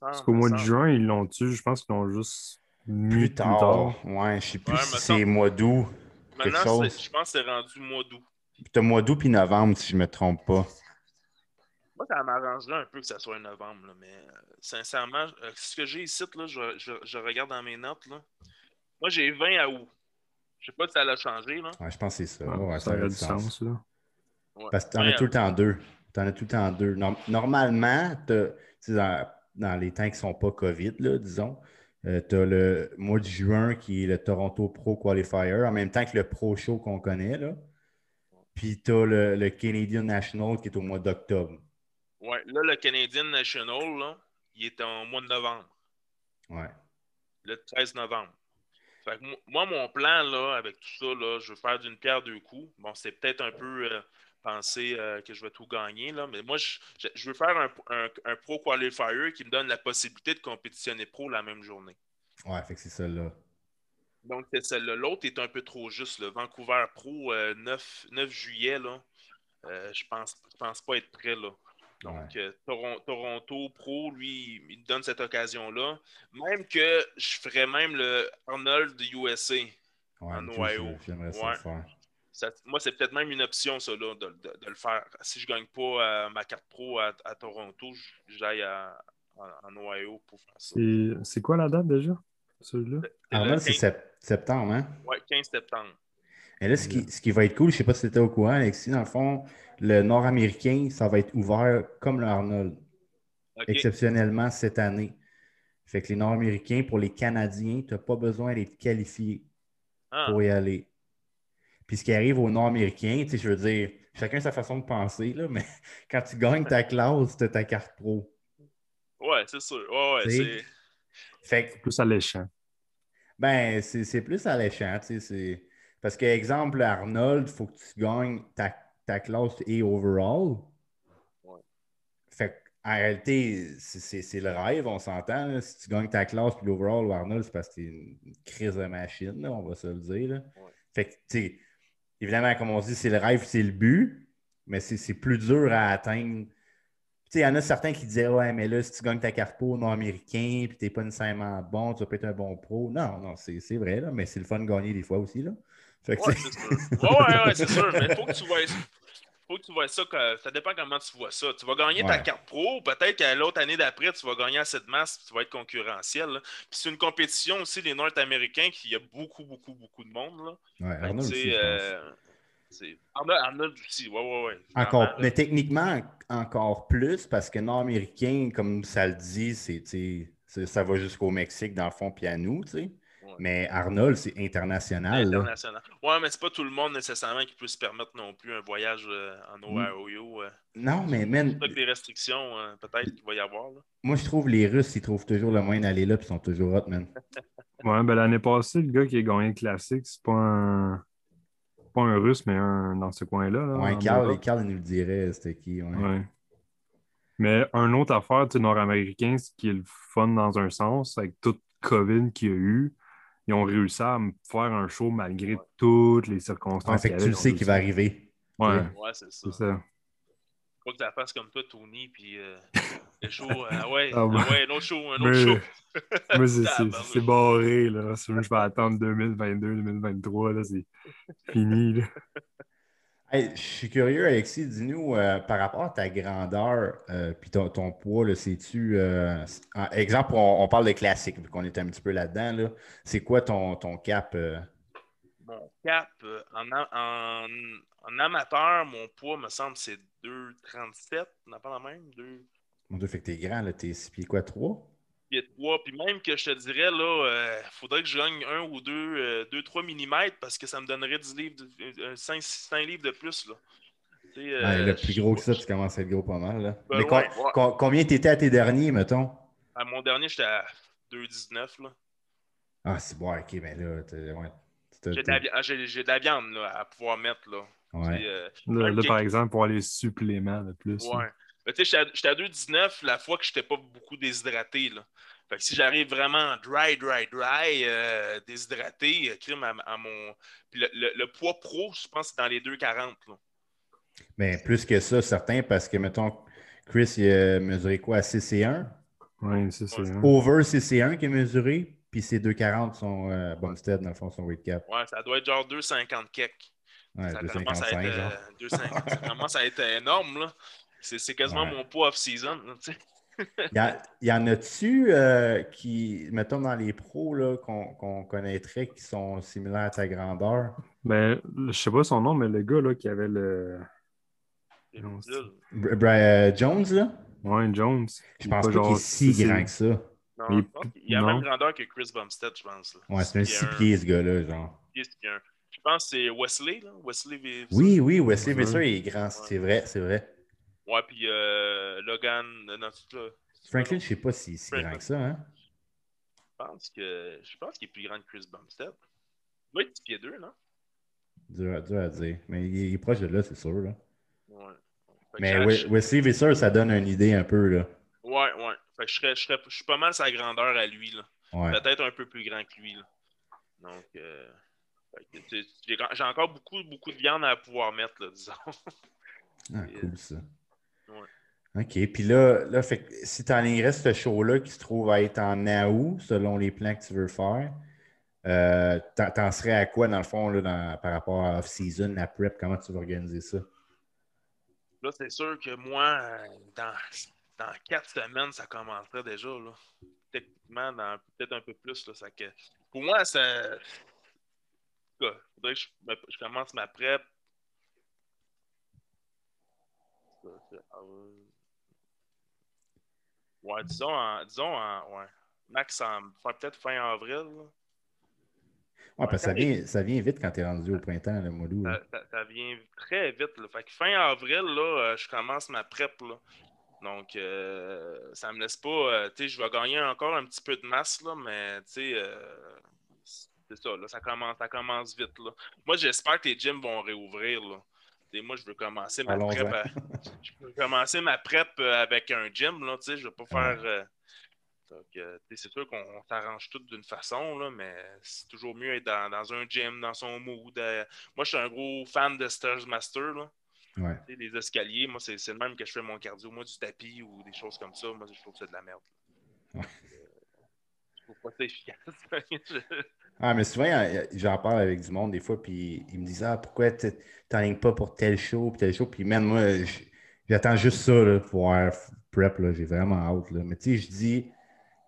Parce qu'au mois de juin, ils l'ont tué. Je pense qu'ils l'ont juste mis plus tard. Ouais, je sais plus si c'est mois d'août. Maintenant, je pense que c'est rendu mois d'août. T'as mois d'août puis novembre, si je ne me trompe pas. Moi, ça m'arrangerait un peu que ça soit novembre, mais euh, sincèrement, euh, ce que j'ai ici, là, je, je, regarde dans mes notes. Là. Moi, j'ai 20 à août. Je sais pas si ça a changé. Là. Ouais, je pense que c'est ça. Ouais, ça, a du sens. là. Parce que tu en as tout le temps deux. Tu en as tout le temps deux. Normalement, tu dans les temps qui ne sont pas COVID, là, disons. Euh, tu as le mois de juin qui est le Toronto Pro Qualifier, en même temps que le Pro Show qu'on connaît. Là. Puis tu as le, Canadian National qui est au mois d'octobre. Oui, là, le Canadian National, là, il est en mois de novembre. Ouais. Le 13 novembre. moi, mon plan, là, avec tout ça, là, je veux faire d'une pierre deux coups. Bon, c'est peut-être un peu euh, penser euh, que je vais tout gagner. Là. Mais moi, je, veux faire un, Pro Qualifier qui me donne la possibilité de compétitionner pro la même journée. Ouais, fait que c'est celle-là. Donc, c'est celle-là. L'autre est un peu trop juste. Le Vancouver Pro, 9, euh, juillet, là. Euh, je pense, pense pas être prêt là. Donc, Toronto Pro, lui, il me donne cette occasion-là. Même que je ferais même le Arnold de USA en Ohio. J'aimerais ça faire moi, c'est peut-être même une option, ça, là, de, le faire. Si je ne gagne pas euh, ma carte pro à, Toronto, j'aille en Ohio pour faire ça. C'est quoi la date déjà, celui-là? Alors c'est septembre, hein? Oui, 15 septembre. Et là, ce qui, ce qui, va être cool, je ne sais pas si tu étais au courant, Alexis, dans le fond, le nord-américain, ça va être ouvert comme le Arnold. exceptionnellement cette année. Fait que les Nord-Américains, pour les Canadiens, tu n'as pas besoin d'être qualifié ah. pour y aller. Puis ce qui arrive aux Nord-Américains, je veux dire, chacun sa façon de penser, là, mais quand tu gagnes ta classe, tu as ta carte pro. Ouais, c'est sûr. Ouais, ouais, c'est. Fait plus alléchant. Ben, c'est plus alléchant, tu sais. Parce que, exemple, Arnold, il faut que tu gagnes ta, ta classe et overall. Ouais. Fait en réalité, c'est le rêve, on s'entend. Si tu gagnes ta classe puis l'overall ou Arnold, c'est parce que tu es une crise de machine, on va se le dire. Fait que, tu sais, évidemment, comme on dit, c'est le rêve, c'est le but, mais c'est plus dur à atteindre. Il y en a certains qui disaient Ouais, mais là, si tu gagnes ta carte pro non-américain puis tu n'es pas nécessairement bon, tu vas pas être un bon pro. Non, non, c'est vrai, là, mais c'est le fun de gagner des fois aussi. Là. Fait ouais, c'est sûr. Ouais, ouais, c'est sûr. Mais il faut que tu vois faut que tu vois ça, ça dépend comment tu vois ça. Tu vas gagner ta carte pro, peut-être qu'à l'autre année d'après, tu vas gagner assez de masse, tu vas être concurrentiel. Puis c'est une compétition aussi, les Nord-Américains, qu'il y a beaucoup, beaucoup, beaucoup de monde. Là. Ouais, Arnold aussi, euh, aussi, ouais, ouais, ouais. Encore, mais techniquement, encore plus, parce que Nord-Américain, comme ça le dit, c'est, ça va jusqu'au Mexique, dans le fond, puis à nous, tu sais. Mais Arnold, c'est international. International. Ouais, mais c'est pas tout le monde nécessairement qui peut se permettre non plus un voyage euh, en mm. Ohio. Euh. Non, mais man. Avec des restrictions, euh, peut-être qu'il va y avoir. Là. Moi, je trouve les Russes, ils trouvent toujours le moyen d'aller là, puis ils sont toujours hot, man. ouais, ben l'année passée, le gars qui a gagné le classique, c'est pas un. Pas un russe, mais un dans ce coin-là. Là, ouais, Carl, Carl, il nous le dirait, c'était qui. Ouais. ouais. Mais un autre affaire nord-américain, ce qui est le fun dans un sens, avec toute COVID qu'il y a eu, ils ont réussi à me faire un show malgré toutes les circonstances. fait que tu le sais qu'il va arriver. Ouais, ouais c'est ça. ça. Faut que tu fasses comme toi, Tony, puis euh, le show, euh, ouais, ah, ouais, un autre show, un autre show. moi, c'est barré, là. Je vais attendre 2022, 2023, là, c'est fini, là je suis curieux, Alexis, dis-nous, euh, par rapport à ta grandeur euh, puis ton, poids, sais-tu. Euh, exemple, on, parle de classique, vu qu'on est un petit peu là-dedans. Là. C'est quoi ton, ton cap? Mon cap, en, amateur, mon poids, me semble, c'est 2,37. On n'a pas la même? 2... Mon Dieu, fait que t'es grand, là. T'es 6 pieds quoi, 3? Puis même que je te dirais, là, euh, faudrait que je gagne 1 ou 2, 2-3 mm parce que ça me donnerait 10 livres de, 5, euh, 5 livres de plus. Là. Euh, le plus gros que ça, tu commences à être gros pas mal. Là. Ben Mais combien t'étais à tes derniers, mettons? À mon dernier, j'étais à 2,19. Là. Ah, c'est bon, ok, mais là, ouais, j'ai, de la, viande là, à pouvoir mettre. Là, ouais. Euh, là, par exemple, pour les suppléments de plus. Ouais. Tu sais, j'étais à 2,19 la fois que je n'étais pas beaucoup déshydraté. Là. Fait que si j'arrive vraiment dry, dry, dry, euh, déshydraté, euh, crime à, mon. le, le, poids pro, je pense que c'est dans les 2,40. Mais plus que ça, certain, parce que, mettons, Chris, il a mesuré quoi à CC1? Oui, CC1. Over CC1 qui est mesuré, puis ses 2,40 sont euh, Bumstead, dans le fond, son weight cap. Ouais, ça doit être genre 2,50 kek. Ouais, ça, 2, commence à être, genre. 2,50. ça commence à être énorme, là. C'est quasiment mon poids off-season. Il y, en a-tu euh, qui, mettons dans les pros qu'on connaîtrait qui sont similaires à ta grandeur? Ben, je sais pas son nom, mais le gars là, qui avait le. Brian Jones, là? Ouais, Jones. Je pense pas qu'il est si grand que ça. Non, il, il a la même grandeur que Chris Bumstead, je pense. Ouais, c'est un 6 pieds, ce gars-là, genre. Je pense que c'est Wesley, là. Wesley Oui, oui, Wesley Visser, il est grand, c'est vrai, c'est vrai. Ouais, puis euh, Logan, euh, non, là. Franklin, je sais pas si c'est grand que ça, hein? Je pense que je pense qu'il est plus grand que Chris Bumstead. Il doit être 10 pieds 2, non? Dur, à dire. Mais il est, proche de là, c'est sûr. Là. Ouais. Mais Wesley Visser, ça donne une idée un peu. Là. Ouais, ouais. Fait que je, serais, je, serais, je suis pas mal sa grandeur à lui. Là. Ouais. Peut-être un peu plus grand que lui. Là. Donc, euh, j'ai encore beaucoup, beaucoup de viande à pouvoir mettre, là, disons. Ah, cool ça. OK. Puis là, là fait, si tu enlignerais ce show-là qui se trouve à être en août, selon les plans que tu veux faire, euh, t'en serais à quoi, dans le fond, là, par rapport à off-season, la prep? Comment tu vas organiser ça? Là, c'est sûr que moi, dans, dans quatre semaines, ça commencerait déjà. Là. Techniquement, dans peut-être un peu plus. Là, ça que, pour moi, ça. Il faudrait que je, je commence ma prep. Ouais, disons, en, disons en, ouais. Max, peut-être fin avril. Ouais, parce que ça vient, ça vient vite quand tu es rendu au printemps, le mois d'août. Ça, vient très vite. Là. Fait que fin avril, là, euh, je commence ma prep. Là. Donc, euh, ça me laisse pas. Euh, tu sais, je vais gagner encore un petit peu de masse, là, mais tu sais, euh, c'est ça, là, ça commence, ça commence vite. Là. Moi, j'espère que les gyms vont réouvrir. Là. Moi, je veux commencer ma prep. je veux commencer ma prep avec un gym. Là, je ne veux pas faire. c'est sûr qu'on s'arrange tout d'une façon, là, mais c'est toujours mieux être dans, un gym, dans son mood. moi, je suis un gros fan de Stairs Master. Là. Ouais. Les escaliers, moi, c'est le même que je fais mon cardio. Moi, du tapis ou des choses comme ça, moi, je trouve que c'est de la merde. Ouais. je trouve pas ça efficace. ah, mais souvent, j'en parle avec du monde des fois, puis ils me disent Ah, pourquoi tu n'enlignes pas pour tel show, puis tel show, puis même moi, j'attends juste ça là, pour un prep, j'ai vraiment hâte. Là. Mais tu sais, je dis,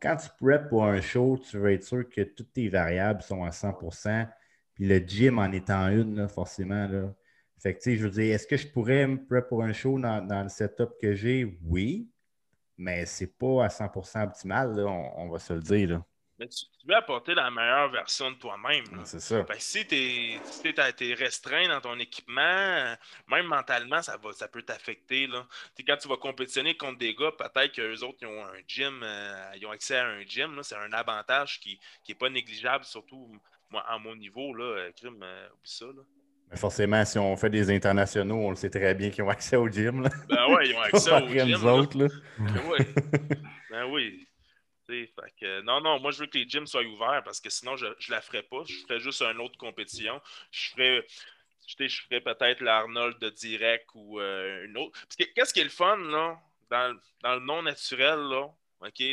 quand tu prep pour un show, tu veux être sûr que toutes tes variables sont à 100% puis le gym en étant une, là, forcément, là, fait que, je veux dire, est-ce que je pourrais me prep pour un show dans, le setup que j'ai? Oui, mais c'est pas à 100% optimal, on, va se le dire. Là. Mais tu, veux apporter la meilleure version de toi-même. C'est ça. Fait que si tu es, restreint dans ton équipement, même mentalement, ça, va, ça peut t'affecter. Quand tu vas compétitionner contre des gars, peut-être qu'eux autres ils ont un gym, euh, ils ont accès à un gym. C'est un avantage qui n'est pas négligeable, surtout moi, à mon niveau. Là, euh, crime, euh, ça. Là forcément, si on fait des internationaux, on le sait très bien qu'ils ont accès au gym. Là. Ben ouais, ils ont accès au gym. Autres, là. Ben, oui. ben oui. Fait que, non, non, moi je veux que les gyms soient ouverts parce que sinon je ne la ferais pas. Je ferais juste une autre compétition. Je ferais, je ferais peut-être l'Arnold de direct ou euh, une autre. Parce que qu'est-ce qui est le fun là, dans, dans le non naturel, là,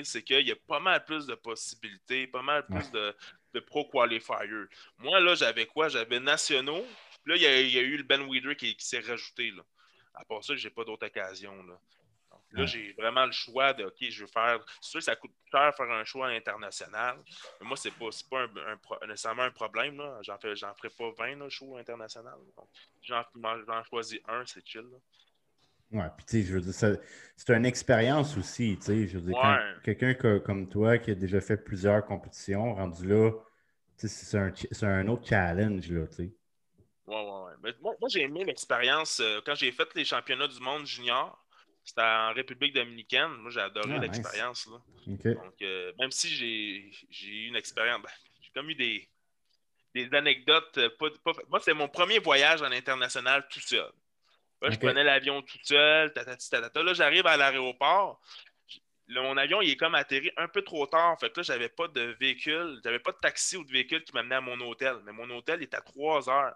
c'est qu'il y a pas mal plus de possibilités, pas mal plus de, de pro qualifiers. Moi, là, j'avais quoi? J'avais nationaux, Là, il y, a, eu le Ben Weeder qui, s'est rajouté. Là. À part ça, j'ai pas d'autre occasion. Là, là j'ai vraiment le choix de OK, je veux faire. C'est sûr que ça coûte cher faire un choix international. Mais moi, c'est pas, pas un, nécessairement un problème. Là. J'en, fais, j'en ferai pas 20 là, choix international. J'en, j'en choisis un, c'est chill. Là. Ouais, puis tu sais, je veux dire, c'est une expérience aussi, tu sais, je veux dire, quelqu'un comme toi qui a déjà fait plusieurs compétitions, rendu là, c'est un, c'est un autre challenge, là, tu sais. Ouais, ouais, ouais. moi, j'ai aimé l'expérience euh, quand j'ai fait les championnats du monde junior. C'était en République dominicaine. Moi, j'ai adoré ah, l'expérience. Donc, euh, même si j'ai eu une expérience, ben, j'ai comme eu des, des anecdotes. Euh, moi, c'est mon premier voyage en international tout seul. Je prenais l'avion tout seul. Là, j'arrive à l'aéroport. Mon avion, il est comme atterri un peu trop tard. Fait que là, j'avais pas de véhicule, j'avais pas de taxi ou de véhicule qui m'amenait à mon hôtel. Mais mon hôtel est à trois heures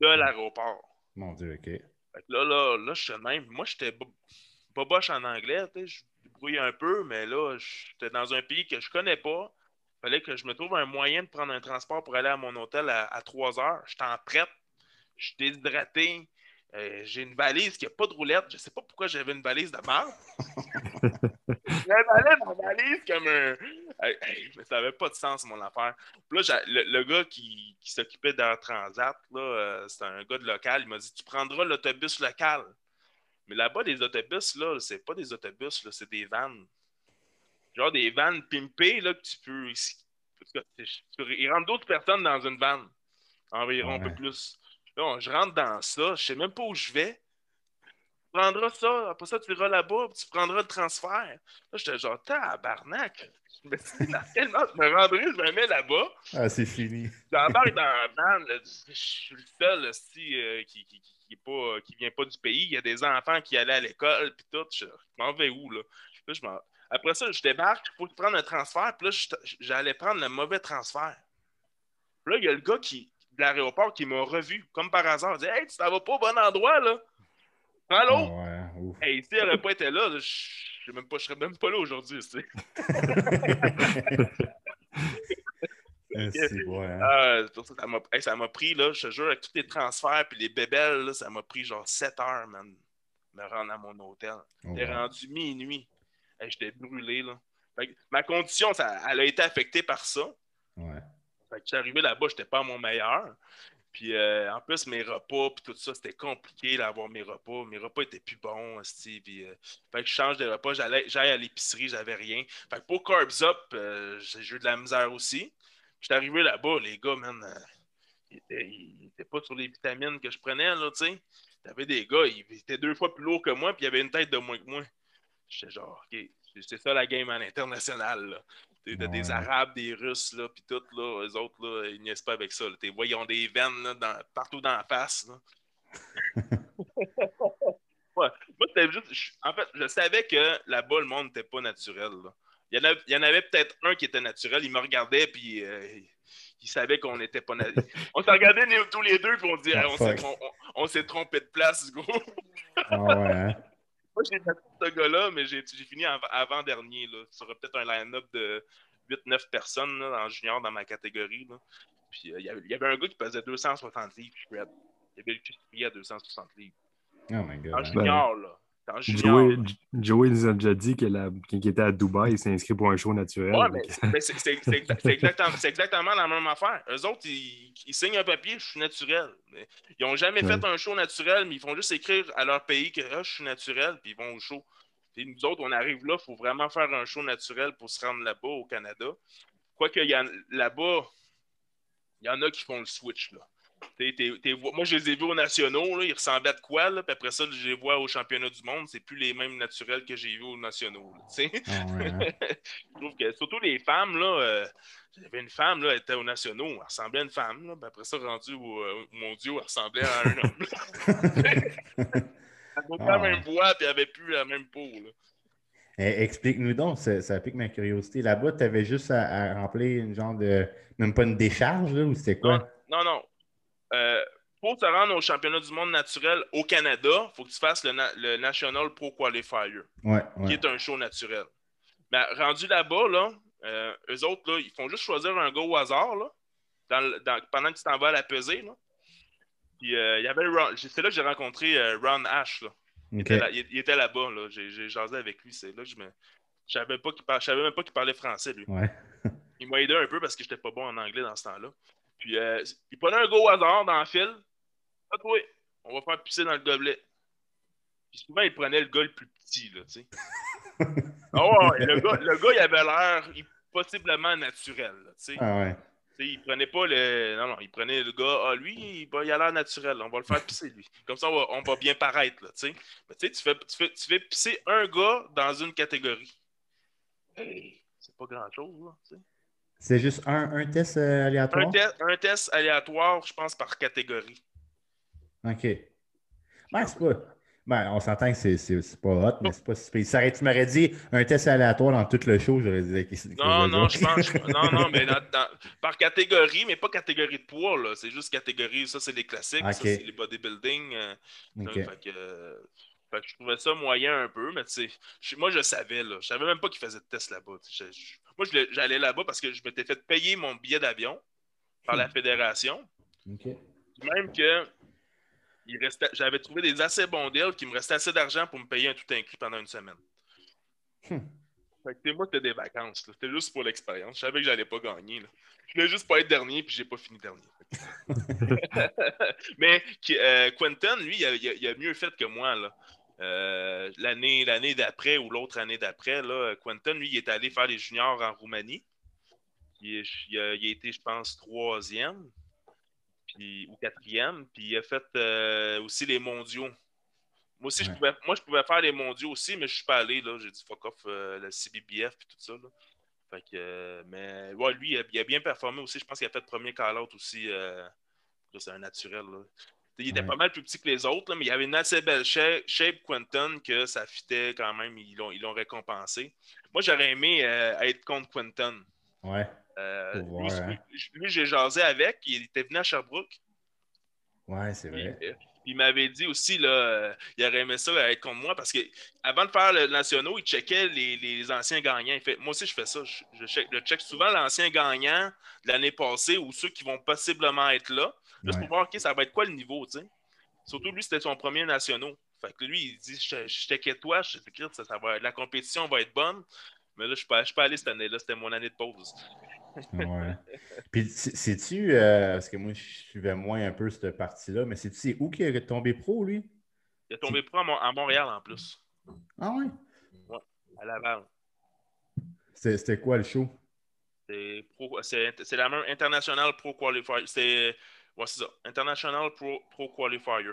de l'aéroport. Mon Dieu, OK. Là, là, là, je suis même. Moi, j'étais pas boche en anglais, je débrouillais un peu, mais là, j'étais dans un pays que je connais pas. Fallait que je me trouve un moyen de prendre un transport pour aller à mon hôtel à, à 3 heures. J'étais en prête. Je suis déshydraté. Euh, j'ai une valise qui n'a pas de roulette. Je ne sais pas pourquoi j'avais une valise de merde. j'avais ma valise comme un. ça n'avait pas de sens, mon affaire. Puis là, le, gars qui, s'occupait d'un transat, euh, c'était un gars de local. Il m'a dit Tu prendras l'autobus local. Mais là-bas, des autobus, là, c'est pas des autobus, là, c'est des vannes. Genre des vannes pimpées, là, que tu peux. Il rentre d'autres personnes dans une vanne. Environ un peu plus je rentre dans ça, je sais même pas où je vais. Tu prendras ça, après ça, tu iras là-bas, tu prendras le transfert. Là, j'étais genre, tabarnak. Je me suis dit, dans quel je me rendrai, je me mets là-bas. Ah, c'est fini. J'embarque dans la bande, je suis le seul aussi, euh, qui, qui, qui, pas, qui vient pas du pays. Il y a des enfants qui allaient à l'école, puis tout. Je, m'en vais où, là? là je après ça, je débarque, faut prendre un transfert, puis là, j'allais prendre le mauvais transfert. Puis là, il y a le gars qui, de l'aéroport qui m'a revu, comme par hasard. Il dit Hey, tu t'en vas pas au bon endroit, là. Allô? Ah hey, si elle n'aurait pas été là, je ne serais même pas là aujourd'hui. Tu ça m'a pris, là, je te jure, avec tous les transferts et les bébelles, ça m'a pris genre 7 heures, man, me rendre à mon hôtel. Oh, J'étais rendu minuit. J'étais brûlé, là. ma condition, ça, elle a été affectée par ça. Ouais. Fait que je suis arrivé là-bas, j'étais pas à mon meilleur. Puis euh, en plus, mes repas, puis tout ça, c'était compliqué d'avoir mes repas. Mes repas étaient plus bons, puis, euh, fait que je change de repas, j'allais à l'épicerie, j'avais rien. Fait que pour Carbs Up, euh, j'ai eu de la misère aussi. J'étais arrivé là-bas, les gars, man, ils n'étaient pas sur les vitamines que je prenais, là, tu sais. T'avais des gars, ils étaient deux fois plus lourds que moi, puis ils avaient une tête de moins que moi. J'étais genre, OK, c'est ça la game à l'international, là. Des Arabes, des Russes, là, puis tout, là, eux autres, là, ils niaisent pas avec ça. Là. T'es, ils ont des veines là, dans, partout dans la face. Là. Moi, juste. en fait, je savais que là-bas, le monde n'était pas naturel. Là. Il, y en avait, avait peut-être un qui était naturel. Il me regardait, puis euh, il savait qu'on n'était pas naturel. on s'est regardé tous les deux, puis on dit oh, on, s'est trompé de place, gros. ah ouais, hein? Moi, j'ai ce gars-là, mais j'ai fini avant-dernier. Ça aurait peut-être un line-up de 8-9 personnes en junior dans ma catégorie. Puis euh, il y, avait un gars qui pesait 260 livres, Il y avait le cul à 260 livres. Oh my God. En junior, là. Joey, Joey, nous a déjà dit qu'il était à Dubaï, il s'est inscrit pour un show naturel. Ouais, mais, c'est exactement, exactement, la même affaire. Eux autres, ils, signent un papier, je suis naturel. Ils n'ont jamais fait un show naturel, mais ils font juste écrire à leur pays que ah, je suis naturel, puis ils vont au show. Puis nous autres, on arrive là, il faut vraiment faire un show naturel pour se rendre là-bas, au Canada. Quoique là-bas, il y en a qui font le switch. Là moi, je les ai vus aux nationaux, ils ressemblaient à de quoi, là, puis après ça, je les vois au championnat du monde, c'est plus les mêmes naturels que j'ai vus aux nationaux. Ah hein. je trouve que surtout les femmes, là, euh, j'avais une femme, là, elle était aux nationaux, elle ressemblait à une femme, là, puis après ça, rendu au, euh, mondiaux, elle ressemblait à un homme. elle avait la même voix, puis elle avait plus la même peau. Eh, explique-nous donc, ça, pique ma curiosité. Là-bas, tu avais juste à, remplir une genre de. Même pas une décharge, là, ou c'était quoi? non, non. Euh, pour te rendre au championnat du monde naturel au Canada, il faut que tu fasses le, National Pro Qualifier, qui est un show naturel. Mais rendu là-bas, là, euh, eux autres, là, ils font juste choisir un gars au hasard là, pendant que tu t'en vas à la pesée. Là. Puis euh, il y avait c'est là que j'ai rencontré Ron Ash. Là. Il, était là, bas là. J'ai, jasé avec lui. C'est là que je me. Je savais, pas qu'il savais même pas qu'il parlait français, lui. il m'a aidé un peu parce que j'étais pas bon en anglais dans ce temps-là. Puis euh, il prenait un go au hasard dans le fil. Ah, toi, on va faire pisser dans le gobelet. Puis souvent, il prenait le gars le plus petit, là, tu sais. ah ouais, le gars, le gars, il avait l'air possiblement naturel, tu sais. Ah ouais. il prenait pas le. Non, non, il prenait le gars. Ah, lui, il, a l'air naturel. On va le faire pisser, lui. Comme ça, on va, bien paraître, là, tu sais. Mais tu sais, tu fais, tu, fais, tu fais pisser un gars dans une catégorie. Hey, c'est pas grand-chose, là, tu sais. C'est juste un, un, test euh, aléatoire? Un, test aléatoire, je pense, par catégorie. OK. Ben, c'est pas. Ben, on s'entend que c'est pas hot, mais c'est pas si tu m'aurais dit un test aléatoire dans tout le show, j'aurais dit. Non, non, je pense. non, non, mais par catégorie, mais pas catégorie de poids, là. C'est juste catégorie. Ça, c'est les classiques. Ça, c'est les bodybuilding. Euh, fait que, euh, fait que je trouvais ça moyen un peu, mais tu sais, moi je savais, là. Je savais même pas qu'il faisait de test là-bas. Moi, j'allais là-bas parce que je m'étais fait payer mon billet d'avion par la hmm. fédération. Même que j'avais trouvé des assez bons deals qui me restait assez d'argent pour me payer un tout inclus pendant une semaine. Hmm. Fait que moi, c'était des vacances. C'était juste pour l'expérience. Je savais que j'allais pas gagner. Là. Je voulais juste pas être dernier, puis j'ai pas fini dernier. Mais euh, Quentin, lui, il a, il a, mieux fait que moi. Là. Euh, l'année, l'année d'après ou l'autre année d'après, là, Quentin, lui, il est allé faire les juniors en Roumanie. Il, a, été, je pense, troisième puis, ou quatrième. Puis il a fait euh, aussi les mondiaux. Moi aussi, je, pouvais, moi, je pouvais faire les mondiaux aussi, mais je suis pas allé. Là. J'ai dit fuck off euh, le CBBF et tout ça. Fait que, mais ouais, lui, il a, bien performé aussi. Je pense qu'il a fait le premier call-out aussi. c'est un naturel. Là. Il était pas mal plus petit que les autres, mais il avait une assez belle shape, Quentin, que ça fitait quand même. Ils l'ont, ils l'ont récompensé. Moi, j'aurais aimé euh, être contre Quentin. Ouais. Euh, hein. lui, j'ai jasé avec. Il était venu à Sherbrooke. Ouais, c'est vrai. Euh, il, m'avait dit aussi, là, il aurait aimé ça être contre moi parce qu'avant de faire le national, il checkait les, anciens gagnants. Il fait, moi aussi, je fais ça. Je, check, je check souvent l'ancien gagnant de l'année passée ou ceux qui vont possiblement être là. Juste pour voir, OK, ça va être quoi le niveau, tu sais. Surtout, lui, c'était son premier national. Fait que lui, il dit, je, t'inquiète toi, je ça, ça va, la compétition va être bonne. Mais là, je ne suis pas allé cette année-là, c'était mon année de pause. ouais. Puis, sais-tu, euh, parce que moi, je suivais moins un peu cette partie-là, mais sais-tu c'est où qu'il est tombé pro, lui? Il est tombé pro à, Montréal en plus. Ah ouais? Ouais, à Laval. C'était quoi le show? C'est la même International Pro Qualifier. C'est ouais, ça. International Pro, Pro Qualifier.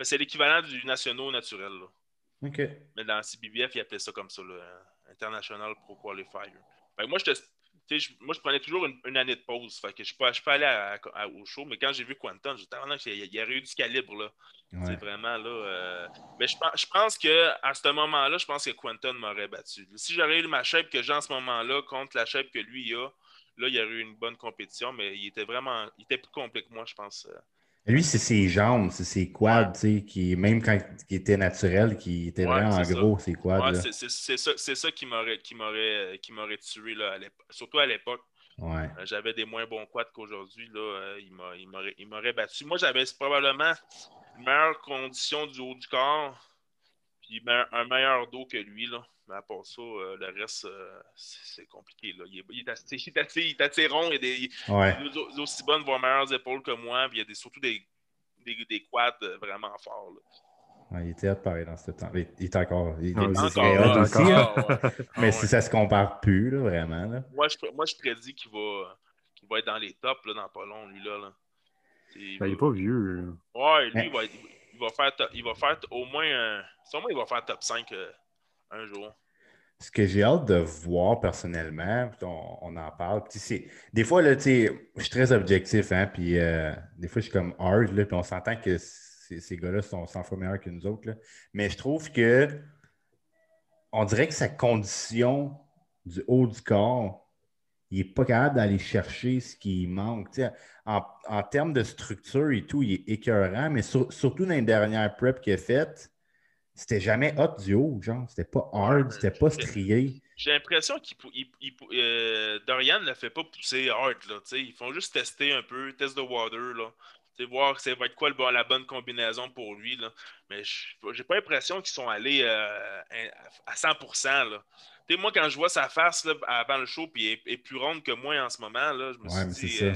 C'est l'équivalent du national naturel. Là. OK. Mais dans CBBF, ils appelaient ça comme ça, là, International Pro Qualifier. moi, je moi, je prenais toujours une, année de pause. Fait que je ne suis pas allé au show, mais quand j'ai vu Quantum, j'étais vraiment qu'il y, a eu du calibre. là. C'est vraiment là. Euh, mais je, je pense qu'à ce moment-là, je pense que Quantum m'aurait battu. Si j'aurais eu ma shape que j'ai en ce moment-là contre la shape que lui a, là, il y aurait eu une bonne compétition, mais il était vraiment. Il était plus complet que moi, je pense. Euh. Lui, c'est ses jambes, c'est ses quads, qui, même quand il était naturel, qui était vraiment en gros, ses quads. Ouais, c'est ça, ça qui m'aurait tué, là, surtout à l'époque. Ouais. Euh, j'avais des moins bons quads qu'aujourd'hui. Euh, il m'aurait battu. Moi, j'avais probablement une meilleure condition du haut du corps, puis un meilleur dos que lui. Là. Mais à part ça, euh, le reste, c'est compliqué. Là. Il, est, il, est assez, il, est assez, il, est assez, rond. Il, des, ouais. il aussi bonnes, voire meilleures épaules que moi. Puis il y a des, surtout des, des, des quads vraiment forts. Là. Ouais, il était pareil dans ce temps. Il, il est encore. Il, non, il encore, aussi. Hein. Mais ah, si ça se compare plus, là, vraiment. Là. Moi, je, moi, je prédis qu'il va, qu va être dans les tops là, dans pas long, lui. là. là. Il, ben, il est pas vieux. Ouais, lui, il, va, il, va faire il va faire au moins. Un, sûrement, il va faire top 5 euh, un jour. Ce que j'ai hâte de voir personnellement, on, en parle. Des fois, je suis très objectif, hein, puis euh, des fois, je suis comme hard, là, puis on s'entend que ces gars-là sont 100 fois meilleurs que nous autres. Là. Mais je trouve que on dirait que sa condition du haut du corps, il n'est pas capable d'aller chercher ce qui manque. En, en, termes de structure et tout, il est écœurant, mais surtout dans les dernières prep qu'il a faites, c'était jamais hot du haut, genre. C'était pas hard, c'était pas strié. J'ai l'impression qu'il euh, Dorian ne le fait pas pousser hard. Là, ils font juste tester un peu, test de water. Là voir ça va être quoi le, la bonne combinaison pour lui. Là. Mais j'ai pas l'impression qu'ils sont allés euh, à 100%. Là. moi, quand je vois sa face là, avant le show, puis elle est plus ronde que moi en ce moment, là, je me suis dit,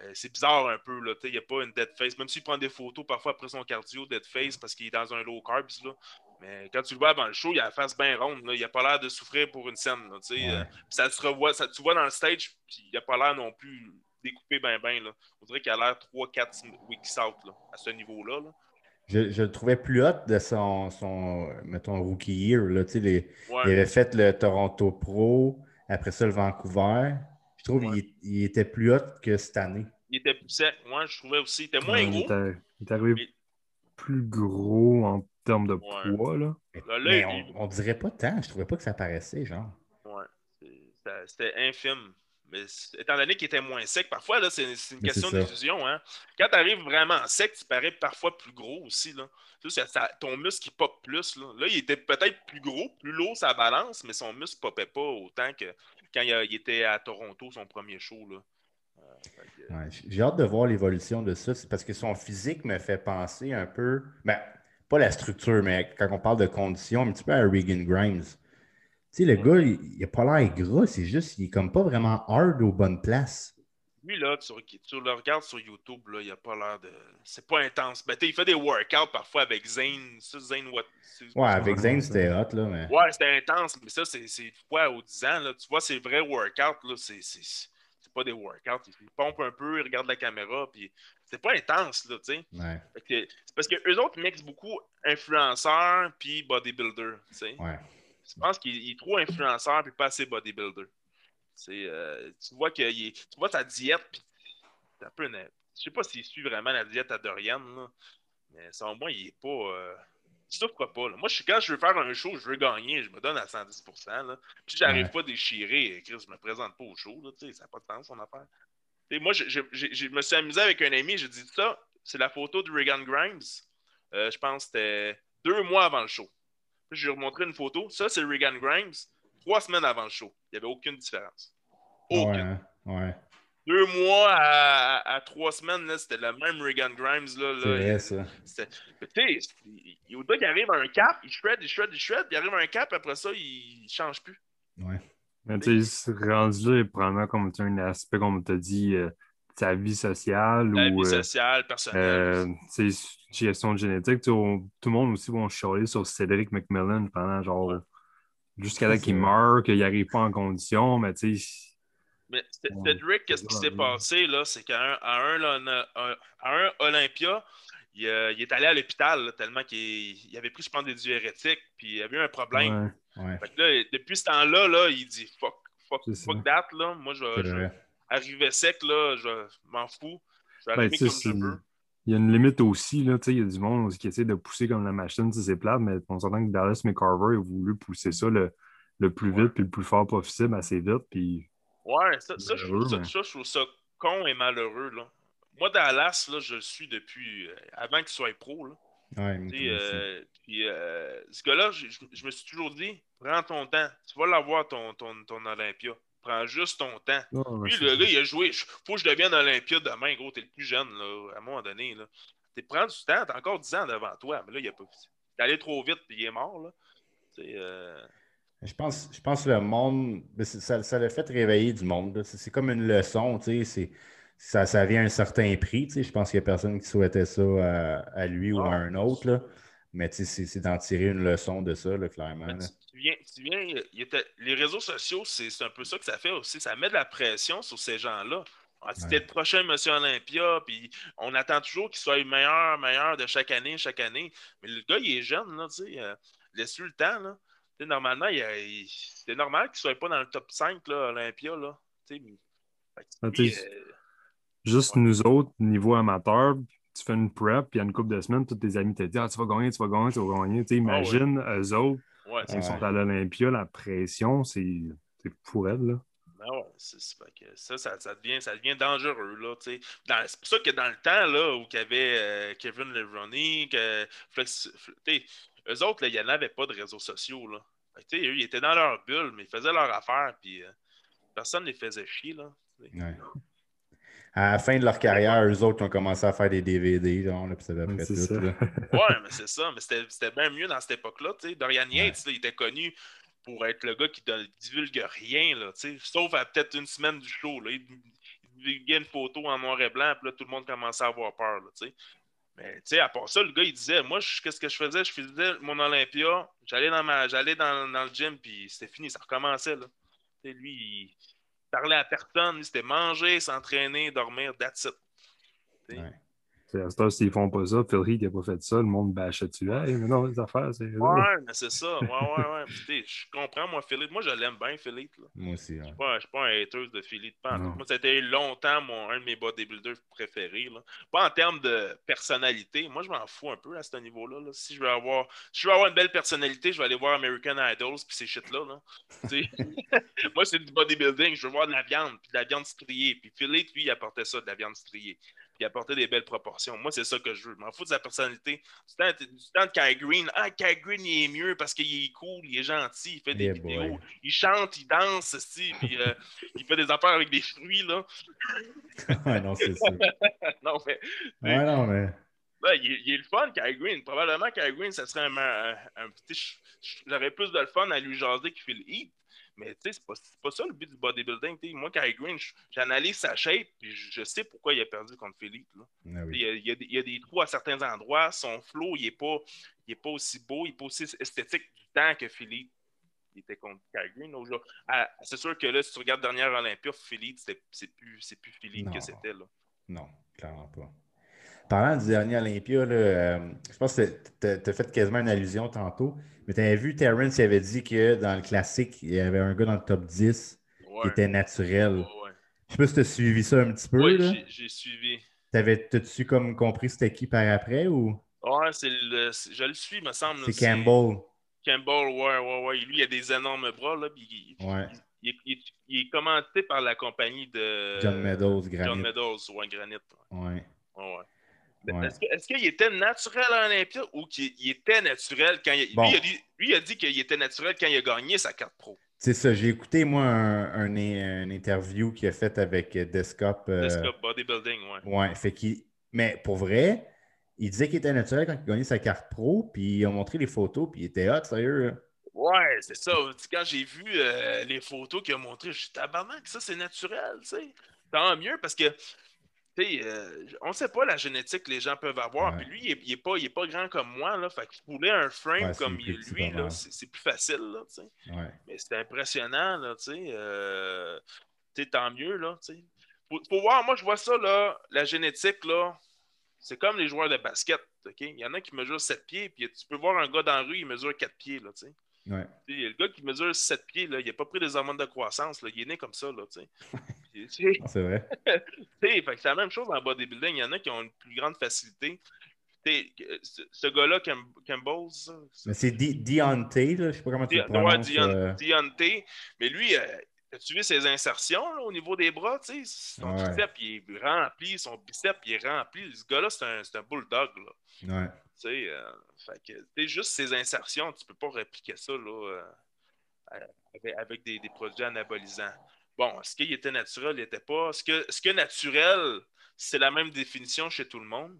euh, euh, c'est bizarre un peu. Il n'y a pas une dead face. Même s'il prend des photos parfois après son cardio, dead face, parce qu'il est dans un low carbs. Là. Mais quand tu le vois avant le show, il a la face bien ronde. Là. Il n'a pas l'air de souffrir pour une scène. Là, ça se revoit, ça, tu vois dans le stage, puis il n'a pas l'air non plus découpé bien, bien. Là. On dirait qu'il a l'air 3-4 weeks out là, à ce niveau-là. Je, je, le trouvais plus hot de son, son mettons, rookie year. Là. Les, Il avait fait le Toronto Pro, après ça le Vancouver. Je trouve qu'il il était plus hot que cette année. Il était plus sec. Moi, je trouvais aussi. Il était moins gros. Il est, arrivé plus gros en termes de poids. Là. Mais, on, on, dirait pas tant. Je trouvais pas que ça paraissait, genre. Ouais. C'était infime. Mais étant donné qu'il était moins sec, parfois, là, c'est, une question de fusion. Hein. Quand tu arrives vraiment sec, tu parais parfois plus gros aussi. Là. Ça, ton muscle qui pop plus. Là. là, il était peut-être plus gros, plus lourd sa balance, mais son muscle popait pas autant que quand il, était à Toronto, son premier show. Là. Euh, j'ai hâte de voir l'évolution de ça, parce que son physique me fait penser un peu, ben, pas la structure, mais quand on parle de conditions, un petit peu à Regan Grimes. Tu sais, le gars, il n'a pas l'air gras, c'est juste, il est comme pas vraiment hard aux bonnes places. Lui, là, tu, le regardes sur YouTube, là, il a pas l'air de. C'est pas intense. Ben, il fait des workouts parfois avec Zane. Ça, Zane, what... Ouais, avec Zane, c'était hot, là. Mais... Ouais, c'était intense, mais ça, c'est fois aux 10 ans, là. Tu vois, c'est vrais workouts, là, c'est pas des workouts. Il pompe un peu, il regarde la caméra, puis c'est pas intense, là, tu sais. Ouais. C'est parce que eux autres mixent beaucoup influenceurs puis bodybuilder, tu sais. Ouais. Je pense qu'il est trop influenceur et pas assez bodybuilder. Euh, tu vois que tu vois sa diète, puis un peu. Je sais pas s'il suit vraiment la diète à Dorian, mais selon moi, il est pas. Euh, il souffre pas. Moi, je, quand je veux faire un show, je veux gagner, je me donne à 110%. Là. Puis j'arrive pas à déchirer, Chris, je me présente pas au show. Là, ça n'a pas de sens, son affaire. moi, je, je, me suis amusé avec un ami, j'ai dit ça, c'est la photo de Regan Grimes. Euh, je pense que c'était deux mois avant le show. Je lui ai remontré une photo. Ça, c'est Regan Grimes, trois semaines avant le show. Il n'y avait aucune différence. Aucune. Ouais, Deux mois à, trois semaines, c'était le même Regan Grimes. Là, là. C'est vrai, ça. Tu sais, il y a gars qui arrive à un cap, il shred, il shred, il shred, il arrive à un cap, après ça, il ne change plus. Ouais. tu sais, rendu là, probablement comme un aspect, comme tu as dit, euh, sa vie sociale. La ou, vie sociale, personnelle. Euh, gestion de génétique. tout le monde aussi va chialer sur Cédric McMillan pendant genre jusqu'à là qu'il meurt, qu'il n'arrive pas en condition, mais tu sais. Mais Cédric, qu'est-ce qui s'est passé là? C'est qu'à un, un, Olympia, il, est allé à l'hôpital tellement qu'il avait pris, je pense, des diurétiques, puis il avait eu un problème. depuis ce temps-là, là, il dit fuck, fuck, fuck that, là. Moi, je, je arriver sec, là, je m'en fous. Je vais ben, arriver comme je veux. Il y a une limite aussi, là, il y a du monde qui essaie de pousser comme la machine, c'est plate, mais on s'entend que Dallas McCarver a voulu pousser ça le, le plus vite et le plus fort possible, assez vite. Puis... Ouais, ça, ça, je trouve ça, je trouve ça con et malheureux. Là. Moi, Dallas, là, je le suis depuis euh, avant qu'il soit pro. Là. Ouais, euh, puis, euh, ce gars-là, je, je, me suis toujours dit, prends ton temps, tu vas l'avoir ton, ton, ton Olympia. Prends juste ton temps. Lui, le gars, il a joué. Faut que je devienne Olympia demain, gros. T'es le plus jeune, là, à un moment donné. Là. T'es prends du temps, t'as encore 10 ans devant toi. Mais là, il a pas. T'es allé trop vite, puis il est mort. Là. Euh... Je pense, je pense que le monde, ça, ça l'a fait réveiller du monde. C'est comme une leçon, tu sais. Ça, ça vient à un certain prix. Tu sais. Je pense qu'il n'y a personne qui souhaitait ça à, lui ou à un autre. Là. Mais c'est d'en tirer une leçon de ça, là, clairement tu viens, les réseaux sociaux, c'est un peu ça que ça fait aussi. Ça met de la pression sur ces gens-là. Ah, c'était le prochain Monsieur Olympia, puis on attend toujours qu'il soit meilleur, meilleur de chaque année, chaque année. Mais le gars, il est jeune, là, tu sais. Euh, laisse-lui le temps, là. normalement, c'est normal qu'il ne soit pas dans le top 5, là, Olympia, là. Ah, euh, juste nous autres, niveau amateur, tu fais une prep, puis il y a une couple de semaines, tous tes amis te disent Ah, tu vas gagner, tu vas gagner, tu vas gagner. Ah imagine, eux autres, Ouais, Ils sont à l'Olympia, la pression, c'est pour elle. Là. Ben ouais, c'est que ça, ça, ça, devient, ça devient dangereux. Là, c'est pour ça que dans le temps là, où il y avait euh, Kevin Leroney, que Flex, eux autres, il n'y en avait pas de réseaux sociaux. Là. eux, ils étaient dans leur bulle, mais ils faisaient leur affaire, puis euh, personne ne les faisait chier. Là, ouais à la fin de leur carrière, eux autres ont commencé à faire des DVD, genre, là, puis c'est après tout. ouais, mais c'est ça. Mais c'était bien mieux dans cette époque-là. Dorian Yates, il était connu pour être le gars qui ne divulgue rien, là, sauf à peut-être une semaine du show. Là. Il, divulguait une photo en noir et blanc, puis là, tout le monde commençait à avoir peur. Là, mais tu sais, à part ça, le gars, il disait, moi, qu'est-ce que je faisais? Je faisais mon Olympia, j'allais dans, ma, j'allais dans, dans le gym, puis c'était fini, ça recommençait. Là. lui, il, parlait à personne, c'était manger, s'entraîner, dormir, that's it. C'est s'ils font pas ça, Phil Heath n'a pas fait ça, le monde bâche dessus. Hey, mais non, les affaires, c'est. Ouais, mais c'est ça. Ouais, ouais, ouais. je comprends, moi, Philippe. Moi, je l'aime bien, Philippe. Moi aussi. Je ne suis, pas un hater de Philippe. Moi, c'était longtemps mon, un de mes bodybuilders préférés. Là. Pas en termes de personnalité. Moi, je m'en fous un peu à ce niveau-là. Si je veux avoir si je veux avoir une belle personnalité, je vais aller voir American Idols puis ces shit-là. Là. moi, c'est du bodybuilding. Je veux voir de la viande, puis de la viande striée. Puis Philippe, lui, il apportait ça, de la viande striée puis apporter des belles proportions. Moi, c'est ça que je veux. Je m'en fous de sa personnalité. Du temps, de Kai Green. Ah, Kai Green, il est mieux parce qu'il est cool, il est gentil, il fait des vidéos. Il chante, il danse, aussi, puis euh, il fait des affaires avec des fruits, là. ouais, non, c'est ça. non, mais. Ouais, non, mais. il, est le fun, Kai Green. Probablement, Kai Green, ça serait un, un, petit. J'aurais plus de le fun à lui jaser qu'il fait le hit. Mais tu sais, c'est pas, pas ça le but du bodybuilding. Moi, Kai Green, j'analyse sa shape et je sais pourquoi il a perdu contre Philippe. Ah il, y a, il, y a, des trous à certains endroits. Son flow, il n'est pas, pas aussi beau, il n'est pas aussi esthétique du temps que Philippe il était contre Kai Green. Ah, c'est sûr que là, si tu regardes dernière Olympia, Philippe, c'est plus, plus Philippe que c'était. Non, clairement pas. Parlant du dernier Olympia, là, euh, je pense que tu as fait quasiment une allusion tantôt. Mais tu avais vu, Terrence il avait dit que dans le classique, il y avait un gars dans le top 10 qui était naturel. Ouais, Je sais pas si tu as suivi ça un petit peu. Oui, j'ai suivi. T'avais-tu comme compris c'était qui par après ou? Ouais, c'est le, je le suis, me semble. C'est Campbell. Campbell, ouais, ouais, ouais. Lui, il a des énormes bras, là. il, ouais. il, est commenté par la compagnie de. John Meadows, Granite. John Meadows, ouais, Granite. Ouais. Ouais, ouais. Est-ce qu'il était naturel à Olympia ou qu'il était naturel quand il... Lui, il a dit, lui, a dit qu'il était naturel quand il a gagné sa carte pro. C'est ça. J'ai écouté, moi, un, un, interview qu'il a fait avec Descop. Euh... Descop Bodybuilding, ouais. Ouais. Fait Mais pour vrai, il disait qu'il était naturel quand il a gagné sa carte pro, puis il a montré les photos, puis il était hot, sérieux. Ouais, c'est ça. Quand j'ai vu euh, les photos qu'il a montrées, je suis tabarnak, ça c'est naturel, tu sais. Tant mieux parce que euh, on ne sait pas la génétique que les gens peuvent avoir. Puis lui, il n'est pas, pas grand comme moi. Là, fait un frame comme lui, c'est plus facile. Là, ouais. Mais c'est impressionnant. Là, euh, tant mieux. Là, faut, voir, moi, je vois ça, là, la génétique, là, c'est comme les joueurs de basket. Il y en a qui mesurent 7 pieds, puis tu peux voir un gars dans la rue, il mesure 4 pieds. Là, Ouais. Le gars qui mesure 7 pieds, là, il n'a pas pris des hormones de croissance. Là, il est né comme ça. Là, c'est vrai. c'est la même chose en bodybuilding. Il y en a qui ont une plus grande facilité. ce gars-là, Campbell. Mais c'est Deontay, je ne sais pas comment tu le prononces. Euh... Deontay. Mais lui, euh, as-tu vu ses insertions là, au niveau des bras? Son biceps il est rempli, son biceps il est rempli. Ce gars-là, c'est un, un, bulldog. Là. Ouais. Tu sais, euh, juste ces insertions, tu ne peux pas répliquer ça là, euh, avec, des, des, produits anabolisants. Bon, est-ce qu'il était naturel, il n'était pas? Est-ce que, est que naturel, c'est la même définition chez tout le monde?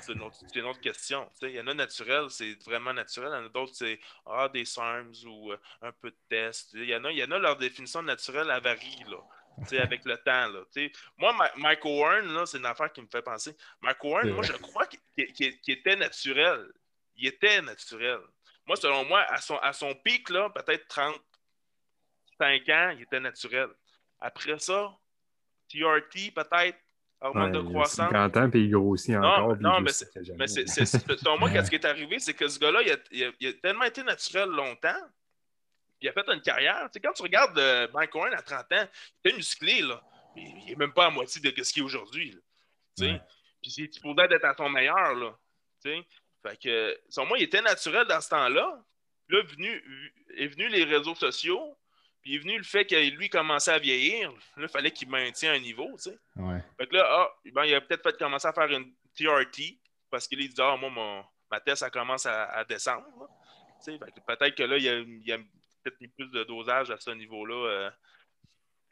C'est une, autre question. il y en a naturel, c'est vraiment naturel. Il y en a d'autres, c'est ah, des SARMs ou euh, un peu de test. Il y, en a, il y en a, leur définition naturelle, elle varie là, avec le temps. Là, moi, Michael Warren, c'est une affaire qui me fait penser. Michael Warren, moi, je crois qu'il était naturel. Il était naturel. Moi, selon moi, à son, à son pic, peut-être 30, 5 ans, il était naturel. Après ça, TRT, peut-être, augmente de croissance. 50 ans, puis il grossit encore. Non, mais c'est, selon moi, qu'est-ce qui est arrivé, c'est que ce gars-là, il a, tellement été naturel longtemps, il a fait une carrière. Tu sais, quand tu regardes euh, Mike Warren à 30 ans, il était musclé, là. Il n'est même pas à moitié de ce qu'il est aujourd'hui. Tu sais? Puis il pourrait être à son meilleur, là. Tu sais? Fait que, selon moi, il était naturel dans ce temps-là. Là, venu, est venu les réseaux sociaux, puis est venu le fait que lui commençait à vieillir. Là, il fallait qu'il maintienne un niveau, tu sais. Ouais. Fait que là, ah, ben, il a peut-être fait commencer à faire une TRT parce qu'il dit Ah, moi, mon, ma tête, ça commence à, descendre. Peut-être que là, il a, il a peut-être mis plus de dosage à ce niveau-là. Euh,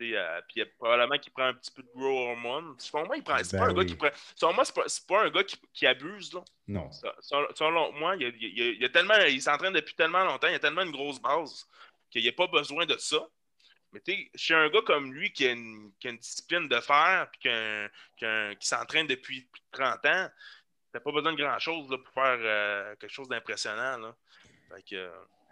euh, puis probablement qu'il prend un petit peu de grow hormone. Selon moi, il prend. C'est ben pas un gars qui prend. Selon moi, c'est pas, pas, un gars qui, qui abuse. Là. Non. Selon, moi, il, il, il, a tellement. Il s'entraîne depuis tellement longtemps, il a tellement une grosse base qu'il n'y a pas besoin de ça. Mais tu sais, chez un gars comme lui qui a une, qui a une discipline de fer puis qui s'entraîne depuis plus de 30 ans, t'as pas besoin de grand-chose pour faire euh, quelque chose d'impressionnant. il,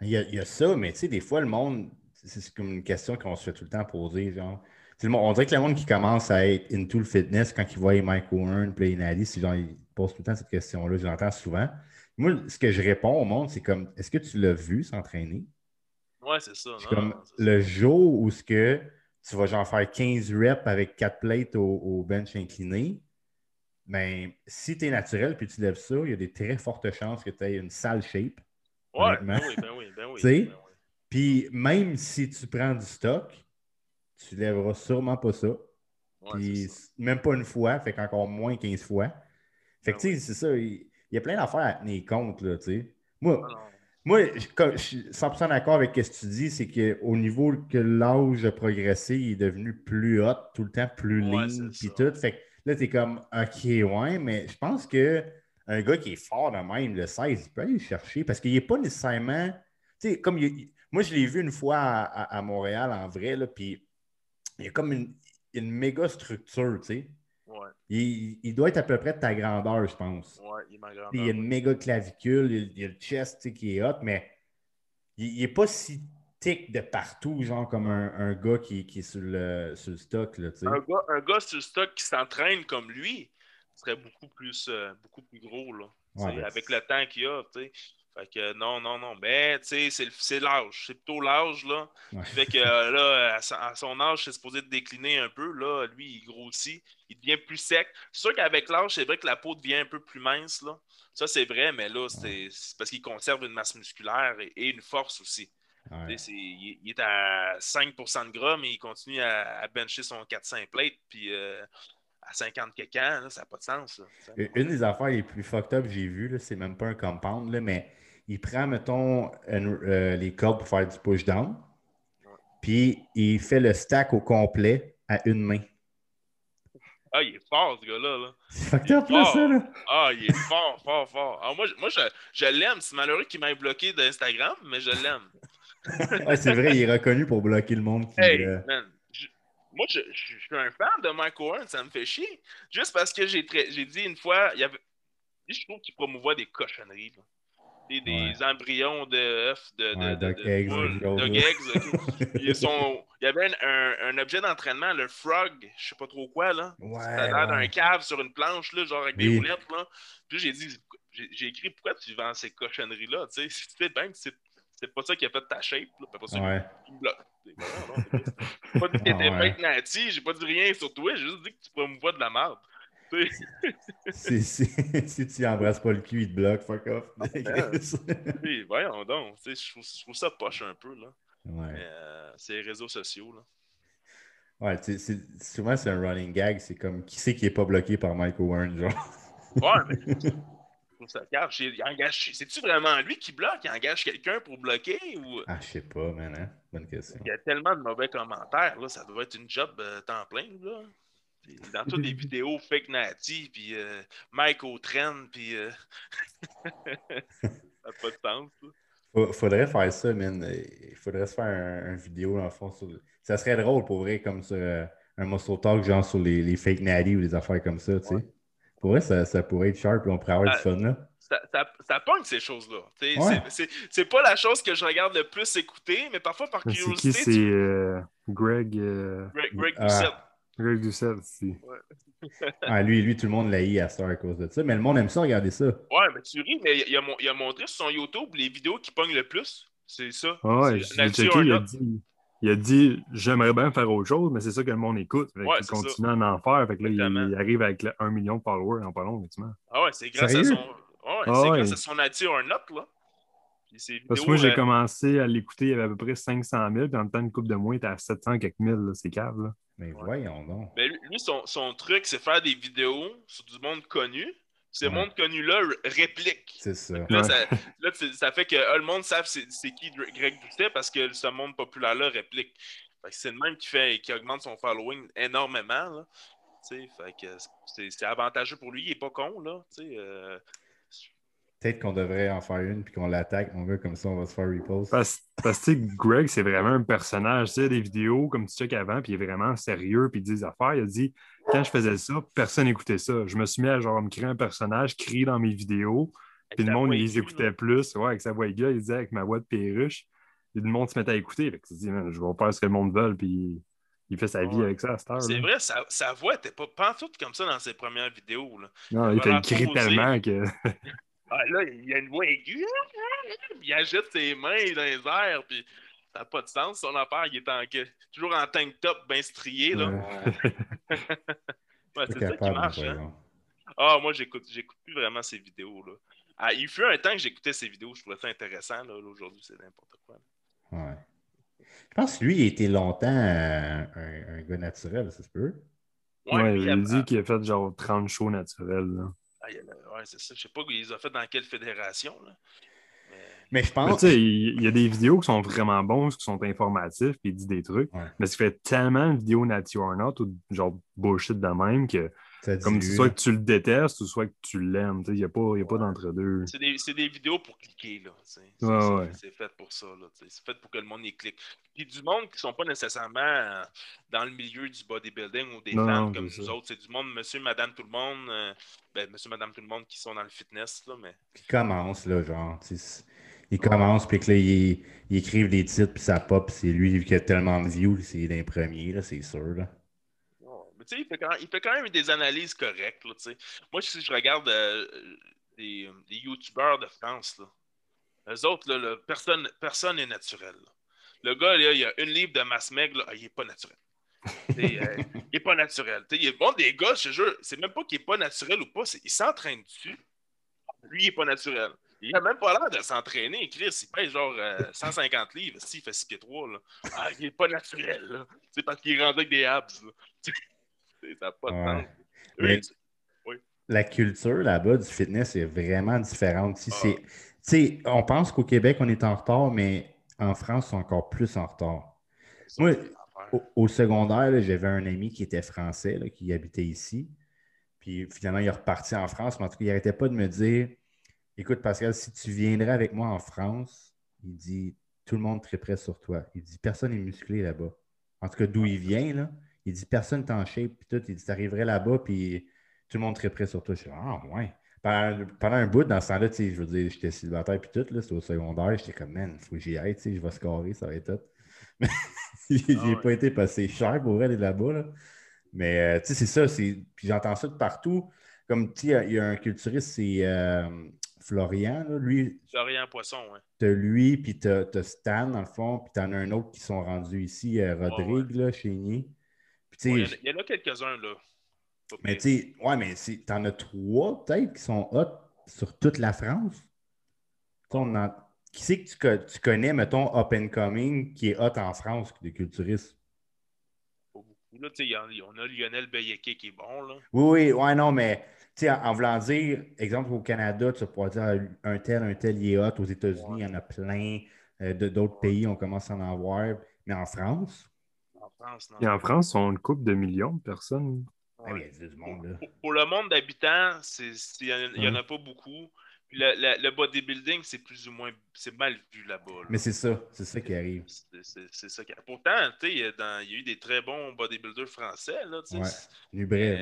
y a, il, y a, ça, mais tu sais, des fois, le monde, c'est comme une question qu'on se fait tout le temps poser. Genre. on dirait que le monde qui commence à être into le fitness, quand il voit Mike Warren, puis il genre, il pose tout le temps cette question-là, je l'entends souvent. Moi, ce que je réponds au monde, c'est comme est-ce que tu l'as vu s'entraîner? Ouais, c'est ça. comme le jour où ce que tu vas genre faire 15 reps avec 4 plates au, bench incliné, ben, si tu es naturel puis tu lèves ça, il y a des très fortes chances que tu aies une sale shape. Ouais, ben oui, ben oui, ben oui. Ben puis même si tu prends du stock, tu lèveras sûrement pas ça. puis même pas une fois, fait qu'encore moins 15 fois. Fait que ben tu sais, c'est ça, il, y a plein d'affaires à tenir compte, là, tu sais. Moi, moi, je, suis 100% d'accord avec ce que tu dis, c'est qu'au niveau que l'âge a progressé, il est devenu plus hot, tout le temps plus lean, puis tout. Fait que là, t'es comme, OK, ouais, mais je pense que un gars qui est fort de même, le 16, il peut aller le chercher parce qu'il n'est pas nécessairement. Tu sais, comme moi, je l'ai vu une fois à, Montréal en vrai, là, puis il y a comme une, une méga structure, tu sais. Il, doit être à peu près de ta grandeur, je pense. Ouais, il est ma grandeur. il y a une méga clavicule, il y a le chest qui est hot, mais il n'est pas si tic de partout, genre comme un, gars qui, est sur le, stock. Là, un, gars, un gars sur le stock qui s'entraîne comme lui serait beaucoup plus, euh, beaucoup plus gros. Là, ben, avec le temps qu'il a. sais. Fait que non, non, non. Ben, tu sais, c'est l'âge. C'est plutôt l'âge, là. Fait que euh, là, à, son âge, c'est supposé décliner un peu. Là, lui, il grossit. Il devient plus sec. C'est sûr qu'avec l'âge, c'est vrai que la peau devient un peu plus mince, là. Ça, c'est vrai, mais là, c'est parce qu'il conserve une masse musculaire et, une force aussi. il, est à 5% de gras, mais il continue à, bencher son 400 plate. Puis euh, à 50 quelques ans, ça n'a pas de sens. Une des affaires les plus fucked up que j'ai vues, c'est même pas un compound, là, mais il prend, mettons, euh, les cordes pour faire du push-down, puis il fait le stack au complet à une main. Ah, il est fort, ce gars-là. Là. C'est fucked up, là, ça, là. Ah, il est fort, fort, fort. Ah, moi, moi, je, je l'aime. C'est malheureux qu'il m'ait bloqué d'Instagram, mais je l'aime. ouais, c'est vrai, il est reconnu pour bloquer le monde. Qui, hey, euh... man, je, moi, je, je, suis un fan de Mike Owen, ça me fait chier. Juste parce que j'ai dit une fois, il y avait... je trouve qu'il promouvoit des cochonneries. Là des, des ouais. embryons de, de, ouais, de, de, eggs, de. Ils sont, il y avait un, un, un, objet d'entraînement, le frog, je sais pas trop quoi, là. Ouais, C'était l'air d'un cave sur une planche, là, genre avec oui. des roulettes. Là. Puis j'ai dit, j'ai écrit pourquoi tu vends ces cochonneries-là? Tu sais, si tu fais que c'est pas ça qui a fait ta shape. Là. Pas ça ouais. qui me bloque. J'ai pas dit que t'étais fake Nati, j'ai pas dit rien sur toi, j'ai juste dit que tu promouvois de la merde. Si, si, si, tu embrasses pas le cul, il te bloque, fuck off. oui, voyons donc. Je trouve, je trouve ça poche un peu. Là. Ouais. Euh, c'est les réseaux sociaux. Là. Ouais, c'est, souvent c'est un running gag. C'est comme qui c'est qui est pas bloqué par Michael Warren, genre? Ouais, mais je trouve ça cache. Il engage... C'est-tu vraiment lui qui bloque? Il engage quelqu'un pour bloquer? Ou... Ah, je sais pas, man. Hein? Bonne question. Il y a tellement de mauvais commentaires. Là, ça doit être une job euh, temps plein. Là. Dans toutes les vidéos fake Natty, puis euh, Mike au trend, puis. Euh... ça n'a pas de sens. Ça. Faudrait faire ça, man. Il faudrait se faire un, un vidéo, dans le fond. Sur... Ça serait drôle pour vrai, comme sur euh, un muscle talk, genre sur les, les fake natty ou des affaires comme ça, tu sais. Ouais. Pour vrai, ça, ça, pourrait être sharp et on pourrait avoir ça, du fun, là. Ça, ça, ça pogne ces choses-là. Ouais. C'est pas la chose que je regarde le plus écouter, mais parfois par curiosité. C'est qui? C'est tu... Greg. Greg, Greg Doucette. Ah. Greg Doucette, si. Ouais. ah, lui, lui, tout le monde l'a eu à Star à cause de ça. Mais le monde aime ça, regarder ça. Ouais, mais tu ris, mais il a, il a montré sur son YouTube les vidéos qui pognent le plus. C'est ça. Ah ouais, j'ai checké, il a dit, il a dit j'aimerais bien faire autre chose, mais c'est ça que le monde écoute. Fait ouais, il continue à en faire. Fait que là, il, il, arrive avec un million de followers en pas long, effectivement. Ah ouais, c'est grâce Sérieux? à son. Ouais, Ah c'est ouais. grâce à son nature or not, là. Parce que moi, j'ai euh, commencé à l'écouter, il y avait à peu près 500 000, puis en même temps, une coupe de moins, il était à 700 quelques mille, là, c'est cave. Là. Mais voyons donc. Mais lui, lui, son, son truc, c'est faire des vidéos sur du monde connu. Ce Ouais. monde connu-là réplique. C'est ça. Là, Ouais. ça, là, tu- ça fait que ah, le monde savent c'est c'est qui Greg Doucet parce que ce monde populaire-là réplique. Fait que c'est le même qui fait qui augmente son following énormément. Là. Tu sais, Fait que c'est c'est avantageux pour lui, il est pas con, là. tu sais, euh, Peut-être qu'on devrait en faire une puis qu'on l'attaque, mon gars, comme ça, on va se faire repost. Parce, parce que Greg, c'est vraiment un personnage. Tu sais, des vidéos comme tu check avant, puis il est vraiment sérieux, puis il dit des affaires. Il a dit quand je faisais ça, personne n'écoutait ça. Je me suis mis à genre me créer un personnage, crier dans mes vidéos, avec puis le monde, voix il les aiguë, écoutait là. plus. Ouais, avec sa voix aiguë, il disait avec ma voix de perruche. Puis le monde se mettait à écouter. Fait que tu dis, Man, je vais faire ce que le monde veut, puis il fait sa vie Ouais. avec ça à cette heure. C'est vrai, sa, sa voix était pas, pas en tout comme ça dans ses premières vidéos. Là. Non, il Il fait le cri tellement que. Ah, là, il y a une voix aiguë. Il agite ses mains dans les airs, puis ça n'a pas de sens. Son affaire, il est en, toujours en tank top, bien strié. Là. Ouais. Ouais, Pas c'est ça qui marche. Hein? Ah, moi, j'écoute, j'écoute plus vraiment ces vidéos. Là. Ah, il fut un temps que j'écoutais ces vidéos, je trouvais ça intéressant. Là. Là, Aujourd'hui, c'est n'importe quoi. Ouais. Je pense que lui, il a été longtemps un, un gars naturel, ça se peut. Ouais, il a dit qu'il a fait genre 30 shows naturels. Là. Ah, il y en a- ouais, c'est ça. Je sais pas qu'il les a fait dans quelle fédération. Là. Mais- Mais je pense. tu sais, il il y a des vidéos qui sont vraiment bons, qui sont informatifs, puis il dit des trucs. Ouais. Mais il fait tellement de vidéos nature or not ou genre bullshit de même que comme soit là. que tu le détestes ou soit que tu l'aimes. tu sais, Il n'y a pas, il y a pas d'entre-deux. C'est des, c'est des vidéos pour cliquer, là. C'est Ouais, c'est- ouais. c'est fait pour ça. C'est fait pour que le monde y clique. Puis du monde qui sont pas nécessairement euh, dans le milieu du bodybuilding ou des Non, fans comme nous ça. autres. C'est du monde, monsieur, madame, tout le monde. euh, ben, monsieur, madame, tout le monde qui sont dans le fitness, là, mais... Puis il commence, là, genre. tu sais, Il commence, puis que là, il, il écrive des titres, puis ça pop, c'est lui qui a tellement de views, c'est les premiers, là, c'est sûr, là. Mais tu sais, il fait, quand, il fait quand même des analyses correctes, là. Moi, si je regarde euh, des, des YouTubeurs de France, là, eux autres, là, là, personne personne n'est naturel. Le gars, là, il a une livre de masse maigre, ah, il est pas naturel. Et, euh, il est pas naturel. Il est bon des gars, je te jure, c'est même pas qu'il est pas naturel ou pas, il s'entraîne dessus. Lui, il est pas naturel. Il a même pas l'air de s'entraîner. Chris, il pèse genre euh, 150 livres. Si, il fait 6 pieds 3. Là. Ah, il est pas naturel. C'est parce qu'il est rendu avec des abs. Ça n'a pas de Ouais. Mais- La culture là-bas du fitness est vraiment différente. Si Ah. c'est- on pense qu'au Québec, on est en retard, mais en France, c'est encore plus en retard. l'affaire. au, secondaire, j'avais un ami qui était français, qui habitait ici. Puis finalement, il est reparti en France. Mais en tout cas, il n'arrêtait pas de me dire Écoute, Pascal, si tu viendrais avec moi en France, il dit Tout le monde prêt sur toi. Il dit Personne n'est musclé là-bas. En tout cas, d'où il vient, là. Il dit Personne t'en shape. Puis tout. Il dit Tu arriverais là-bas, puis tout le monde prêt sur toi. Je dis Ah, ouais. Pendant, un bout, dans ce temps-là, je veux dire, j'étais célibataire, puis tout, c'était au secondaire. J'étais comme Man, il faut que j'y aille, je vais scorer, ça va être tout. Mais j'ai ah pas été passé cher pour aller là-bas. Là. Mais euh, tu sais, c'est ça. Puis j'entends ça de partout. Comme tu sais, il y a un culturiste, c'est euh, Florian. Là, lui, Florian Poisson, oui. Tu as lui, puis tu as, Stan, dans le fond, puis tu en as un autre qui sont rendus ici, euh, Rodrigue, là, chez Nier. Il y, en a quelques-uns, là. Mais tu sais, ouais, mais tu en as trois, peut-être, qui sont hot sur toute la France. On en, qui c'est que tu, connais, mettons, up and coming, qui est hot en France, des culturistes? Là, on a Lionel Bayeke qui est bon. Là. Oui, oui, ouais, non, mais en, en voulant dire, exemple, au Canada, tu pourrais dire un tel, un tel, il est hot. Aux États-Unis, il y en a plein. Euh, d'autres pays, on commence à en avoir. Mais en France? En France, non? Et en France, on une couple de millions de personnes. Ah du monde, là. Pour, le monde d'habitants, il n'y en, a pas beaucoup le, bodybuilding, c'est plus ou moins c'est mal vu là-bas. Mais c'est ça, c'est ça qui arrive. C'est ça qui arrive. Pourtant, il y, a eu des très bons bodybuilders français. Là, ouais.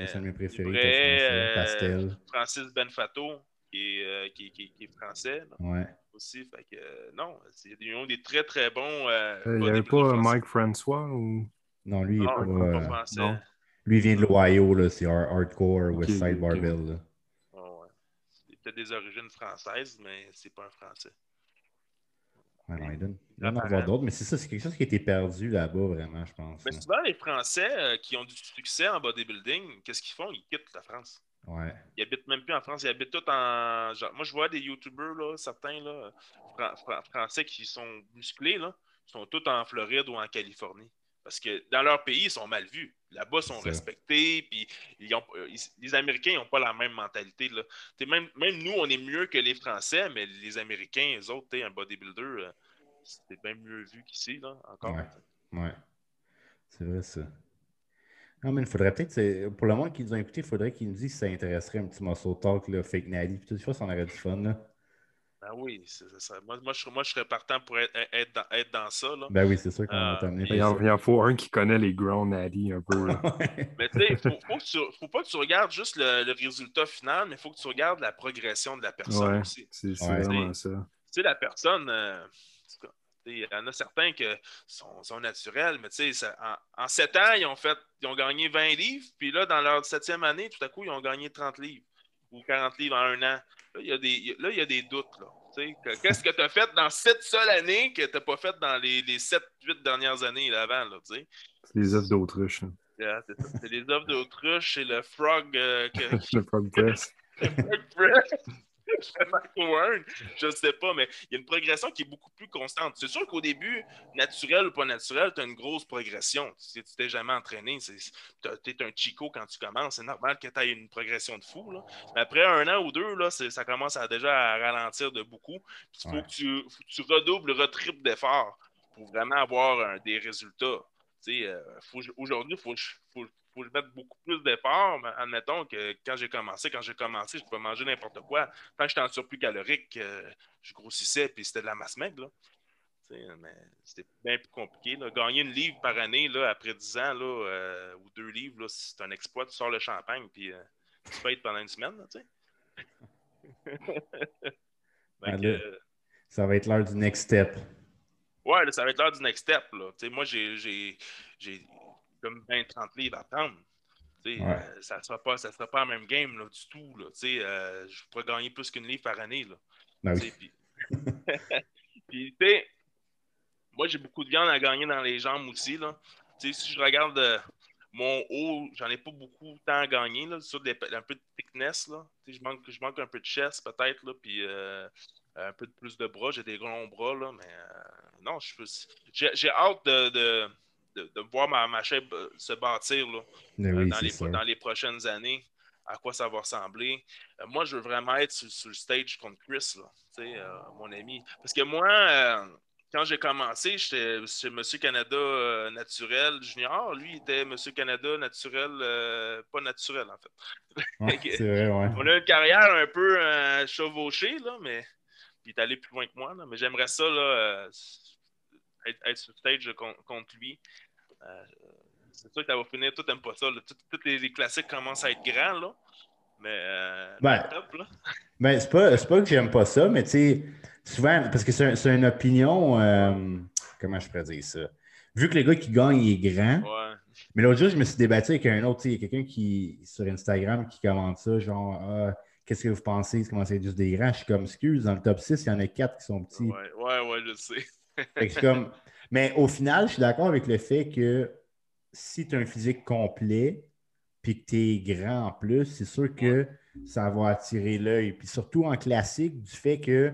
C'est un de mes préférés. Euh, Pastel. Francis Benfato, qui est, euh, qui, qui, qui est français. Ouais. Aussi, fait que, euh, non, il y a des très très bons. il n'y avait pas Mike François ou? Non, lui, il n'est pas, français. Lui, il vient de l'Ohio, c'est hardcore West Side Barbell peut-être des origines françaises, mais c'est pas un français. Ouais, non, il donne, en avoir d'autres, mais c'est ça, c'est quelque chose qui a été perdu là-bas, vraiment, je pense. Mais souvent, les Français euh, qui ont du succès en bodybuilding, qu'est-ce qu'ils font? Ils quittent la France. Ouais. Ils habitent même plus en France, ils habitent tout en. Genre, moi, je vois des YouTubers, là, certains là, français qui sont musclés, là, sont tous en Floride ou en Californie. Parce que dans leur pays, ils sont mal vus. Là-bas, ils sont respectés. Puis euh, les Américains n'ont pas la même mentalité. Là. Même, même nous, on est mieux que les Français, mais les Américains, eux autres, un bodybuilder, euh, c'est bien mieux vu qu'ici, là, encore. Ouais. C'est vrai, ça. Non, mais il faudrait peut-être, pour le monde qui nous a écoutés, il faudrait qu'ils nous disent si ça intéresserait un petit muscle talk, là, fake natty. Puis tout ça, ça en aurait du fun. Là. Ben oui, Moi, moi, je, moi, je serais partant pour être, être, dans, être dans, ça. Là. Ben oui, c'est sûr qu'on va euh, t'amener. Il, en faut un qui connaît les ground naddy un peu. mais tu sais, il faut, faut, pas que tu regardes juste le, résultat final, mais il faut que tu regardes la progression de la personne ouais, aussi. C'est vraiment ça. Tu sais, la personne, euh, il y en a certains qui sont, sont, naturels, mais tu sais, en, en 7 ans, ils ont, fait, ils ont gagné 20 livres, puis là, dans leur septième année, tout à coup, ils ont gagné 30 livres ou 40 livres en un an. Là, il y a des, là, il y a des doutes. Qu'est-ce que tu as fait dans cette seule année que tu n'as pas fait dans les, les 7-8 dernières années là, avant? Là, c'est les œufs d'autruche. Hein. c'est les œufs d'autruche et le frog. Euh, le frog press. le frog press. Je ne sais pas, mais il y a une progression qui est beaucoup plus constante. C'est sûr qu'au début, naturel ou pas naturel, tu as une grosse progression. Si tu t'es jamais entraîné, tu es un chico quand tu commences, c'est normal que tu aies une progression de fou. Mais après un an ou deux, là, ça commence à déjà à ralentir de beaucoup. Il faut, que tu, redoubles, retriples d'efforts pour vraiment avoir des résultats. Euh, aujourd'hui, il faut, faut, faut mettre beaucoup plus d'efforts. Admettons que quand j'ai commencé, quand j'ai commencé, je pouvais manger n'importe quoi. Tant que j'étais en surplus calorique, euh, je grossissais puis c'était de la masse maigre. Mais c'était bien plus compliqué. Gagner une livre par année là, après 10 ans là, euh, ou deux livres, c'est un exploit. Tu sors le champagne puis euh, tu peux être pendant une semaine. ça va être l'heure du next step. Ouais, ça va être l'heure du next step. Là. Moi, j'ai comme 20-30 livres à prendre. Euh, ça ne sera, pas, sera pas la même game là, du tout. Là, euh, je pourrais gagner plus qu'une livre par année. Là, ben oui. puis, moi, j'ai beaucoup de viande à gagner dans les jambes aussi. Là. si je regarde euh, mon haut, j'en ai pas beaucoup de temps à gagner. Là, sur des, un peu de thickness. Là. Je, manque, je manque un peu de chest peut-être. Puis un peu de plus de bras. J'ai des grands bras. Là, mais non, j'ai hâte de de, voir ma, ma chaîne euh, se bâtir là, euh, dans, les, dans, les, prochaines années, à quoi ça va ressembler. Euh, moi, je veux vraiment être sur, le stage contre Chris, là, mon ami. Parce que moi, quand j'ai commencé, j'étais chez Monsieur Canada euh, Naturel Junior. Lui, il était Monsieur Canada Naturel, euh, pas naturel, en fait. c'est vrai, ouais. On a une carrière un peu chevauchée, là, mais il est allé plus loin que moi. Là. Mais j'aimerais ça, là, être, sur stage contre lui. c'est sûr que ça va finir, tout n'aime pas ça. Tous les, classiques commencent à être grands, là. Mais, ben, top, là. Ben, c'est pas, pas que j'aime pas ça, mais tu sais souvent, parce que c'est une opinion, euh, comment je pourrais dire ça? Vu que le gars qui gagne, il est grand. Mais l'autre jour, je me suis débattu avec un autre, il y a quelqu'un qui, sur Instagram, qui commente ça, genre, ah, qu'est-ce que vous pensez? Comment c'est juste des grands? Je suis comme, excuse, dans le top 6, il y en a quatre qui sont petits. Ouais, ouais, ouais je sais. Comme... Mais au final, je suis d'accord avec le fait que si tu as un physique complet, puis que tu es grand en plus, c'est sûr que ça va attirer l'œil. Puis surtout en classique, du fait que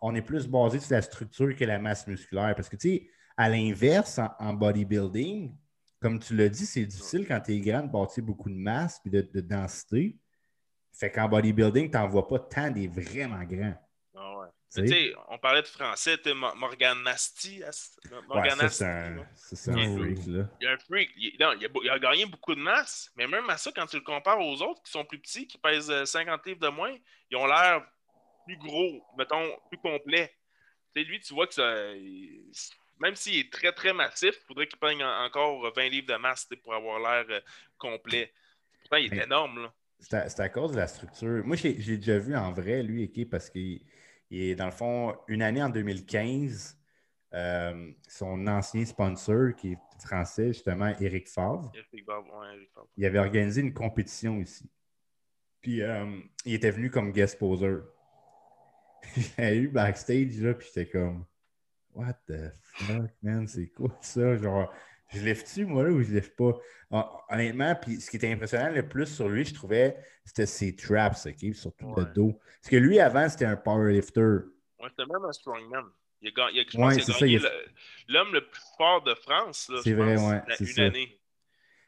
on est plus basé sur la structure que la masse musculaire. Parce que, tu sais, à l'inverse, en, bodybuilding, comme tu l'as dit, c'est difficile quand tu es grand de bâtir beaucoup de masse et de, densité. Fait qu'en bodybuilding, tu n'en vois pas tant des vraiment grands. On parlait de français, Morgan Nasty. Morgan ouais, c'est un, freak. Là. Il y a un freak. Il, non, il, a, gagné beaucoup de masse, mais même à ça, quand tu le compares aux autres qui sont plus petits, qui pèsent 50 euh, livres de moins, ils ont l'air plus gros, mettons, plus complet. Lui, tu vois que ça, même s'il est très, très massif, il faudrait qu'il prenne encore 20 livres de masse pour avoir l'air euh, complet. Pourtant, il est énorme. Là. C'est à, cause de la structure. Moi, j'ai déjà vu en vrai, lui, parce qu'il est, dans le fond, une année en 2015, euh, son ancien sponsor, qui est français, justement, Eric Favre, il avait organisé une compétition ici. Puis, euh, il était venu comme guest poser. j'ai eu backstage, là, puis j'étais comme, What the fuck, man, c'est quoi ça? Genre, je lève-tu, moi, là, ou je lève pas? Honnêtement, puis ce qui était impressionnant le plus sur lui, je trouvais, c'était ses traps, OK, surtout le dos. Parce que lui, avant, c'était un powerlifter. Ouais, c'était même un strongman. Il a, il a, je pense qu'il a gagné l'homme le plus fort de France, là, c'est vrai, ouais, une ça. année.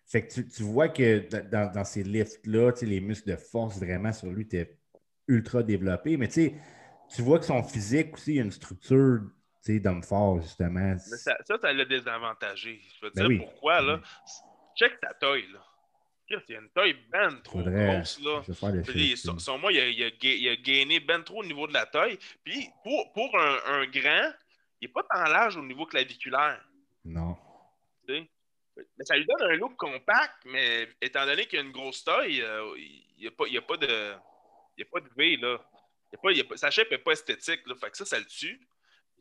Fait que tu, tu vois que dans, dans ces lifts-là, les muscles de force vraiment sur lui étaient ultra développés. Mais tu sais, tu vois que son physique aussi, il y a une structure d'homme fort, justement. Mais ça, ça, l'a désavantagé. Je veux ben dire pourquoi, là? Check ta taille, là. Il y a une taille ben trop grosse, là. son, moi, il a, il, a, gainé ben trop au niveau de la taille. Puis, pour, pour un, un grand, il n'est pas tant large au niveau claviculaire. Non. Mais ça lui donne un look compact, mais étant donné qu'il a une grosse taille, euh, il n'y a, a, pas de. Il a pas de V, là sa shape n'est pas esthétique, là, fait que ça, ça le tue.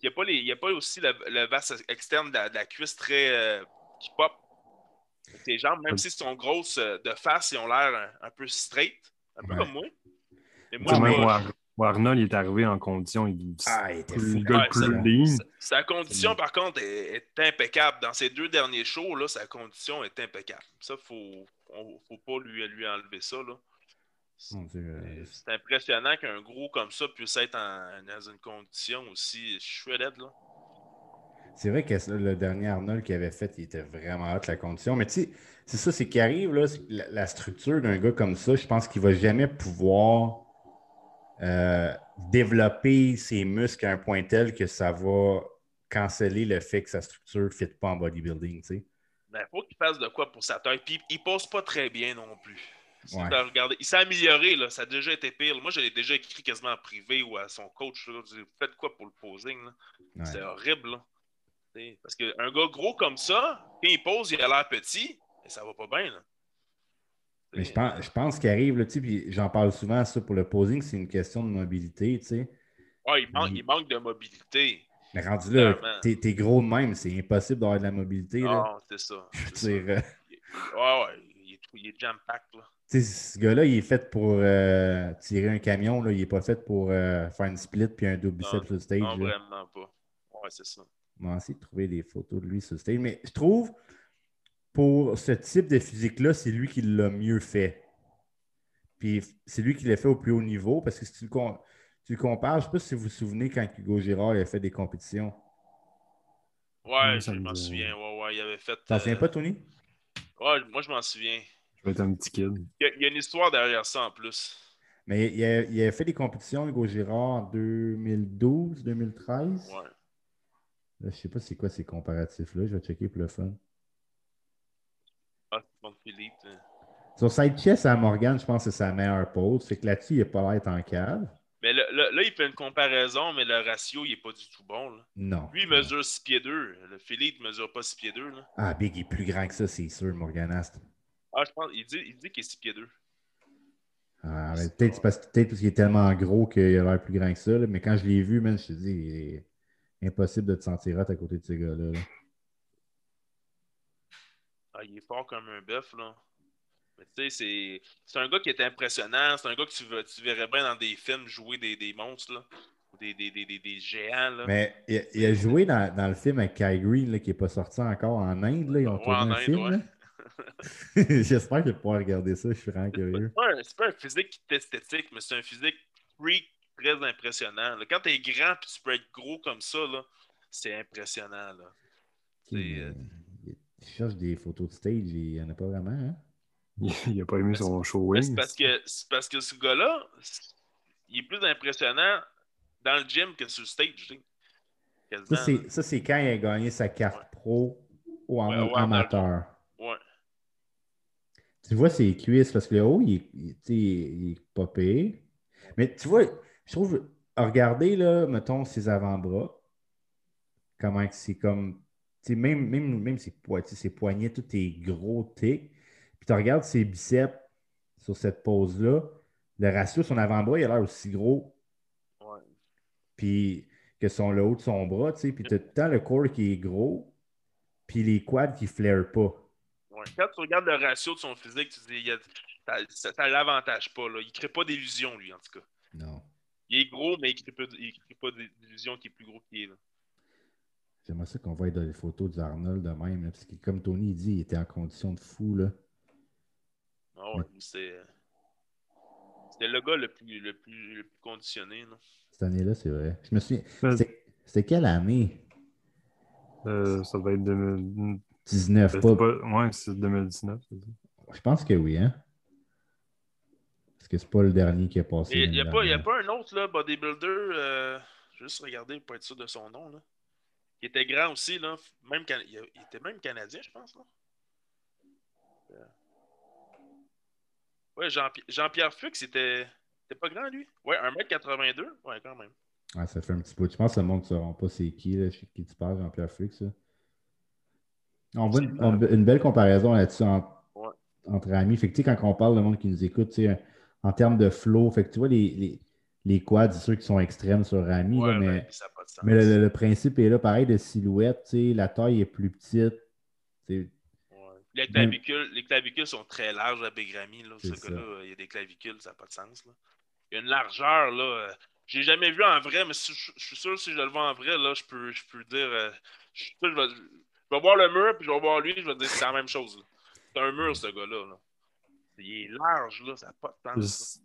Il n'y a, pas aussi le, le externe de la, cuisse très euh, qui pop. Tes jambes, même s'ils sont grosses euh, de face, ils ont l'air un, peu straight, un peu comme moi. Mais moi, Arnold, il est arrivé en condition. Il, ah, il était plus, plus Sa, condition, par contre, est, impeccable. Dans ses deux derniers shows, là, sa condition est impeccable. Ça, il ne faut pas lui, lui enlever ça. Là. Euh, c'est impressionnant qu'un gros comme ça puisse être dans une condition aussi shredded. Là. C'est vrai que le dernier Arnold qu'il avait fait, il était vraiment hâte la condition. Mais tu sais, c'est ça, c'est qui arrive, là, la, structure d'un gars comme ça, je pense qu'il ne va jamais pouvoir euh, développer ses muscles à un point tel que ça va canceller le fait que sa structure ne fit pas en bodybuilding. Tu sais. Ben, faut qu'il fasse de quoi pour sa taille. Puis il pose pas très bien non plus. Il s'est amélioré, là. ça a déjà été pire. Moi, j'avais déjà écrit quasiment en privé ou à son coach. Là, Faites quoi pour le posing? C'est horrible. Là. Parce qu'un gars gros comme ça, quand il pose, il a l'air petit, et ça va pas bien. Là. Mais je pense, je pense qu'il arrive, là, puis j'en parle souvent, ça, pour le posing, c'est une question de mobilité. sais. Ouais, il, manque, il manque de mobilité. Mais rendu là, t'es es gros de même, c'est impossible d'avoir de la mobilité. Non, c'est ça. Je veux euh, Ouais, ouais, il est, il est jam-pack. là ce gars-là, il est fait pour euh, tirer un camion. Là. Il n'est pas fait pour euh, faire une split puis un double bicep sur le stage. Non, vraiment pas. Ouais, c'est ça. On va essayer de trouver des photos de lui sur le stage. Mais je trouve, pour ce type de physique-là, c'est lui qui l'a mieux fait. Puis c'est lui qui l'a fait au plus haut niveau. Parce que si tu le, tu compares, je ne sais pas si vous vous souvenez quand Hugo Girard a fait des compétitions. Ouais, je m'en souviens. Ouais, ouais, il avait fait. T'en souviens euh, pas, Tony? Ouais, moi je m'en souviens. Je vais être un petit kid. Il y, a, une histoire derrière ça en plus. Mais il a, il a fait des compétitions, Hugo Girard, en 2012, 2013. Ouais. je sais pas c'est quoi ces comparatifs-là. Je vais checker pour le fun. Ah, c'est bon, Philippe. hein. Sur side chest à Morgan, je pense que c'est sa meilleure pose. Fait que là-dessus, il n'a pas l'air en cave. Mais là, là- là, il fait une comparaison, mais le ratio, il est pas du tout bon. Là. Non. Lui, il mesure 6 pieds 2. Le Philippe ne mesure pas 6 pieds 2. Là. Ah, Big est plus grand que ça, c'est sûr, Morganast. Ah, je pense, il dit, il dit qu'il est 6 pieds 2. Ah, peut-être parce, peut-être parce qu'il est tellement gros qu'il a l'air plus grand que ça. là. Mais quand je l'ai vu, man, je te dis, il est impossible de te sentir hot à côté de ces gars-là. là. Ah, il est fort comme un bœuf, là. Mais tu sais, c'est, un gars qui est impressionnant. C'est un gars que tu, veux- tu verrais bien dans des films jouer des, des monstres, là. Ou Des, des, des, des, des géants, là. Mais il a, il a joué dans, dans le film avec Kai Green, là, qui n'est pas sorti encore en Inde. Là. Ils ont Ouais, tourné un film. là. J'espère qu'il va pouvoir regarder ça. Je suis vraiment curieux. C'est pas, un, c'est pas un physique qui est esthétique, mais c'est un physique freak très impressionnant. là. Quand t'es grand puis tu peux être gros comme ça, là, c'est impressionnant. Là. C'est, euh, Il, il cherche des photos de stage et il n'y en a pas vraiment. Hein? Il n'a pas aimé son showing. c'est parce que parce que ce gars-là, il est plus impressionnant dans le gym que sur le stage. tu Ça, c'est, ça, c'est quand il a gagné sa carte pro ou en Ouais, mode ouais, amateur. Ouais. Tu vois ses cuisses parce que le haut, il, est- il- est pas payé. Mais tu vois, je trouve, regardez là, mettons, ses avant-bras, comment c'est comme, même, même, même ses, ses poignets, tout est gros, thick. Puis tu regardes ses biceps sur cette pose-là, le ratio, son avant-bras, il a l'air aussi gros Ouais. puis que son, le haut de son bras, tu sais, puis tu as tout le temps le corps qui est gros, puis les quads qui flairent pas. Ouais. Quand tu regardes le ratio de son physique, tu te dis, il a- ça, ça, ça l'avantage pas. Là. Il crée pas d'illusion, lui, en tout cas. Non. Il est gros, mais il crée pas, pas d'illusion qu'il est plus gros qu'il est. Là. J'aimerais ça qu'on voit des photos d'Arnold de même, là, parce que comme Tony dit, il était en condition de fou. Là. Ah ouais, c'est. C'était le gars le plus, le plus, le plus conditionné. Là. Cette année-là, c'est vrai. Je me souviens. Mais- C'était quelle année? Euh, ça doit être 2000... 19, c'est pas... pas- Ouais, c'est 2019. c'est ça. Je pense que oui, hein? Parce que c'est pas le dernier qui est passé. Il n'y a, pas- y a dernière. pas un autre là, bodybuilder, euh, je vais juste regarder pour être sûr de son nom, là, qui était grand aussi. Là, même, can- il, il était même canadien, je pense. Là. Euh, Ouais, Jean- Jean-Pierre Fuchs, c'était c'était pas grand, lui. Ouais, 1m82. Ouais, quand même. Ouais, ça fait un petit peu. Je pense que le monde ne saura pas c'est qui, là, chez qui tu parles, Jean-Pierre Fuchs. là. On voit une, on- une belle comparaison là-dessus en- Ouais. entre amis. Fait que, quand on parle, le monde qui nous écoute, en termes de flow, fait que tu vois, les, les, les quads, c'est sûr qu'ils sont extrêmes sur Rami, Ouais, là, mais, mais le, le- le principe est là, pareil, de silhouette, la taille est plus petite. Ouais. Les, clavicules, les clavicules sont très larges à. Là. Gars-là, il y a des clavicules, ça n'a pas de sens. Là. Il y a une largeur. là. euh, J'ai jamais vu en vrai, mais si je, je suis sûr que si je le vois en vrai, là, je peux, je peux dire. euh, je, je vais, je vais voir le mur, puis je vais voir lui, je vais dire que c'est la même chose. C'est un mur, ce gars-là. là. Il est large, là, ça n'a pas de sens.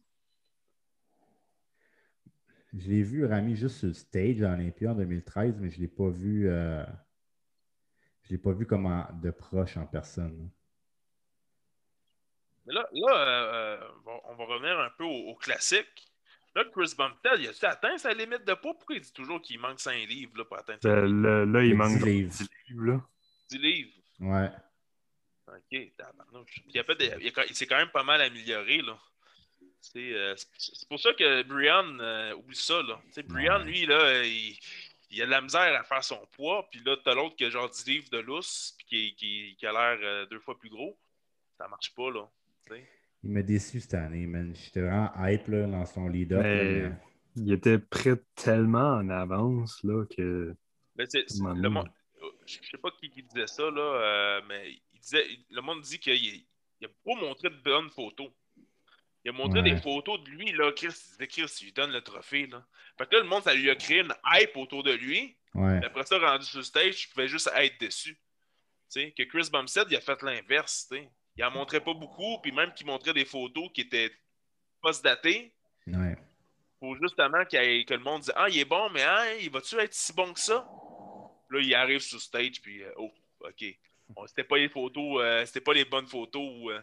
Je l'ai vu, Rami, juste sur le stage à Olympia en 2013, mais je ne l'ai pas vu. euh, je l'ai pas vu comme en- de proche en personne. Mais là, là euh, euh, on va- on va revenir un peu au, au classique. Là, Chris Bumptel, il a-tu atteint sa limite de poids? Pourquoi il dit toujours qu'il manque 5 livres là, pour atteindre sa Euh, limite? là, là, il manque 10 livres. 10 livres. Là. 10 livres? Ouais. OK, tabarnouche. Puis il, a fait des- il, a quand- il s'est quand même pas mal amélioré, là. C'est euh, pour ça que Brian euh, oublie ça, là. Tu sais, Brian, Ouais. lui, là, il, il a de la misère à faire son poids, puis là, t'as l'autre qui a genre 10 livres de lousse, puis qui, qui, qui a l'air euh, deux fois plus gros. Ça marche pas, là. Il m'a déçu cette année, man. J'étais vraiment hype là, dans son lead-up. Mais- Il était prêt tellement en avance là, que. Mais c'est- le monde, je sais pas qui, qui disait ça, là, euh, mais il disait, le monde dit qu'il il a pas montré de bonnes photos. Il a montré Ouais. des photos de lui, là, Chris, il disait, Chris, il lui donne le trophée, là. Fait que là, le monde, ça lui a créé une hype autour de lui. Ouais. Après ça, rendu sur le stage, je pouvais juste être déçu. Tu sais, que Chris Bumstead, il a fait l'inverse, tu sais. Il en montrait pas beaucoup, puis même qu'il montrait des photos qui étaient post-datées, Ouais. pour justement ait- que le monde dise Ah, il est bon, mais hein, il va-tu être si bon que ça? Là, il arrive sur stage, puis euh, oh, OK. Bon, c'était pas les photos, euh, c'était pas les bonnes photos. euh,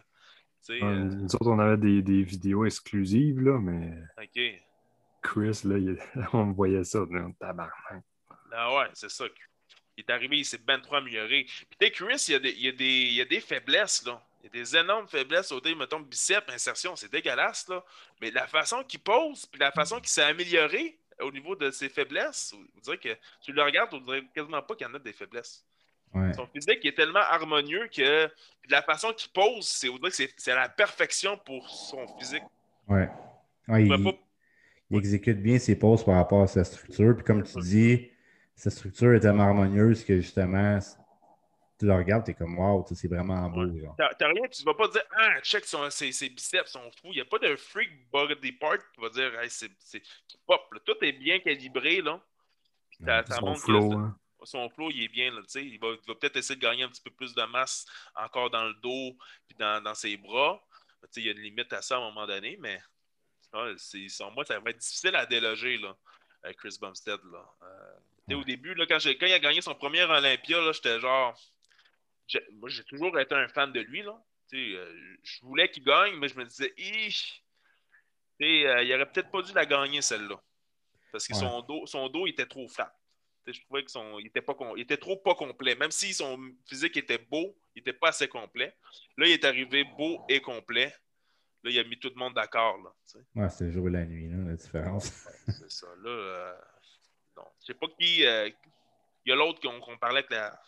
euh, Nous autres, on avait des, des vidéos exclusives, là, mais OK. Chris, là, il- on voyait ça. Là, tabarnak. Ah ouais, c'est ça. Il est arrivé, il s'est ben trop amélioré. Puis tu Chris, il y, a des, il, y a des, il y a des faiblesses, là. Il y a des énormes faiblesses au mettons, biceps, insertion, c'est dégueulasse, là. Mais la façon qu'il pose, puis la façon qu'il s'est amélioré au niveau de ses faiblesses, vous direz que tu le regardes, on dirait quasiment pas qu'il y en a des faiblesses. Son physique est tellement harmonieux que la façon qu'il pose, c'est c'est la perfection pour son physique. Ouais. il, exécute bien ses poses par rapport à sa structure. Puis comme tu dis, sa structure est tellement harmonieuse que justement, tu le regardes, tu es comme wow, c'est vraiment beau. T'as rien, tu vas pas dire Ah, check ses, biceps sont fous. Il n'y a pas de freak body part qui va dire hey, c'est pop. Tout est bien calibré. Là. son flow. Hein. Son flow, il est bien. Là, il va, va peut-être essayer de gagner un petit peu plus de masse encore dans le dos et dans, dans, ses bras. Il y a une limite à ça à un moment donné, mais sans moi, ça va être difficile à déloger, là, Chris Bumstead. Là. Euh, au début, là, quand, quand, il a gagné son premier Olympia, j'étais genre moi, j'ai toujours été un fan de lui. Là. Euh, je voulais qu'il gagne, mais je me disais, euh, il aurait peut-être pas dû la gagner, celle-là. Parce que son, dos, son dos était trop flat. je trouvais qu'il était, pas, était trop pas complet. Même si son physique était beau, il n'était pas assez complet. Là, il est arrivé beau et complet. Là, il a mis tout le monde d'accord. Ouais, c'est le jour et la nuit, là, la différence. c'est ça. Là, euh, non. Je sais pas qui. Euh, il y a l'autre qu'on parlait avec la,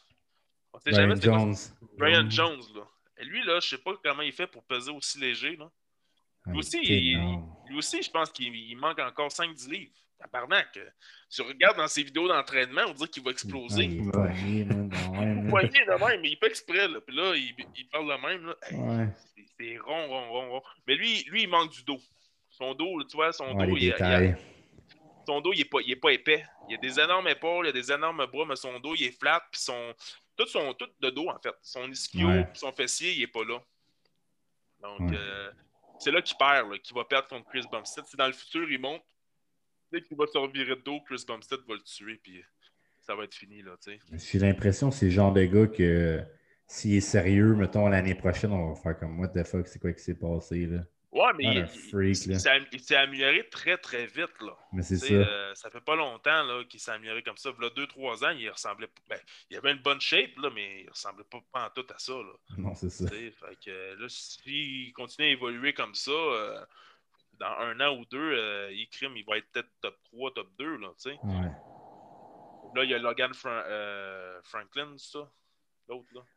Brian Jones. Brian Jones, là. Et lui, là, je sais pas comment il fait pour peser aussi léger, là. Lui aussi, lui aussi, je pense qu'il manque encore 5-10 livres. Tabarnak. Tu regardes dans ses vidéos d'entraînement, on dirait qu'il va exploser. Il est poigné, de même, mais il fait exprès. Là. Puis là, il, il, parle de même. Là. C'est rond, rond, rond, rond. Mais lui, lui, il manque du dos. Son dos, tu vois, son dos, il, il, son dos, il n'est pas, il est pas épais. Il a des énormes épaules, il a des énormes bras, mais son dos, il est flat. Puis son, tout, son, tout de dos, en fait. Son ischio, son fessier, il n'est pas là. Donc, euh, c'est là qu'il perd, qu'il va perdre contre Chris Bumstead. Si dans le futur, il monte, dès qu'il va se revirer de dos, Chris Bumstead va le tuer, puis ça va être fini, là, J'ai l'impression que c'est le genre de gars que s'il est sérieux, mettons, l'année prochaine, on va faire comme, what the fuck, c'est quoi qui s'est passé, là? Ouais, mais il, s'est amélioré très, très vite. Là. Mais c'est ça. Euh, ça fait pas longtemps qu'il s'est amélioré comme ça. Il y a 2-3 ans, il ressemblait. Ben, il avait une bonne shape, là, mais il ressemblait pas, en tout à ça. Là. Non, c'est ça. Fait que, là, s'il continue à évoluer comme ça, euh, dans un an ou deux, euh, il crime, il va être peut-être top 3, top 2. Là, ouais. là, il y a Logan Franklin, ça?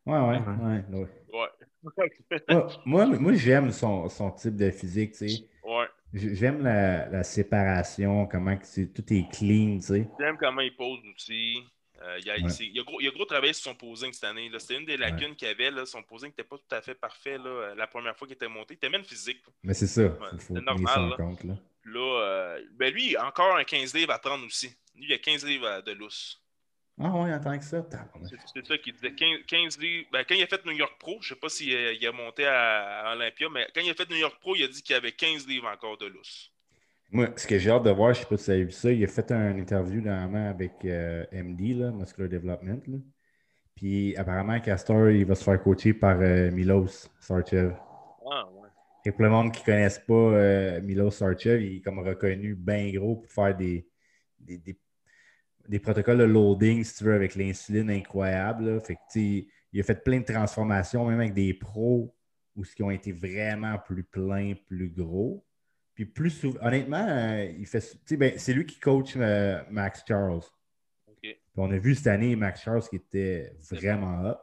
Ouais, ouais, ouais. ouais. moi, moi j'aime son, son, type de physique, tu sais. Ouais. J'aime la, la, séparation, comment que tout est clean, tu sais. J'aime comment il pose aussi. Euh, il, a, il, a gros, il, a, gros, travaillé sur son posing cette année. C'était une des lacunes qu'il avait. Là. Son posing n'était pas tout à fait parfait là, la première fois qu'il était monté. Il était même physique. Mais c'est ça. c'est normal. Là, compte, là. là euh, ben lui, encore un 15 livres à prendre aussi. Lui, il a 15 livres de lousse. Ah oui, en tant que ça. C'est ça qu'il disait. 15, livres. Ben, quand il a fait New York Pro, je ne sais pas s'il a, il a monté à, Olympia, mais quand il a fait New York Pro, il a dit qu'il y avait 15 livres encore de lousse. Moi, ce que j'ai hâte de voir, je ne sais pas si vous avez vu ça, il a fait une interview dernièrement avec euh, MD, là, Muscular Development. Là. Puis apparemment, Castor, il va se faire coacher par euh, Milos Sarchev. Ah, ouais. Et pour le monde qui ne connaisse pas euh, Milos Sarchev, il est comme reconnu bien gros pour faire des, des, des des protocoles de loading, si tu veux, avec l'insuline incroyable. Fait que, il a fait plein de transformations, même avec des pros où ce qui ont été vraiment plus pleins, plus gros. Puis plus souvent, honnêtement, euh, il fait. Ben, c'est lui qui coach euh, Max Charles. on a vu cette année Max Charles qui était vraiment hot.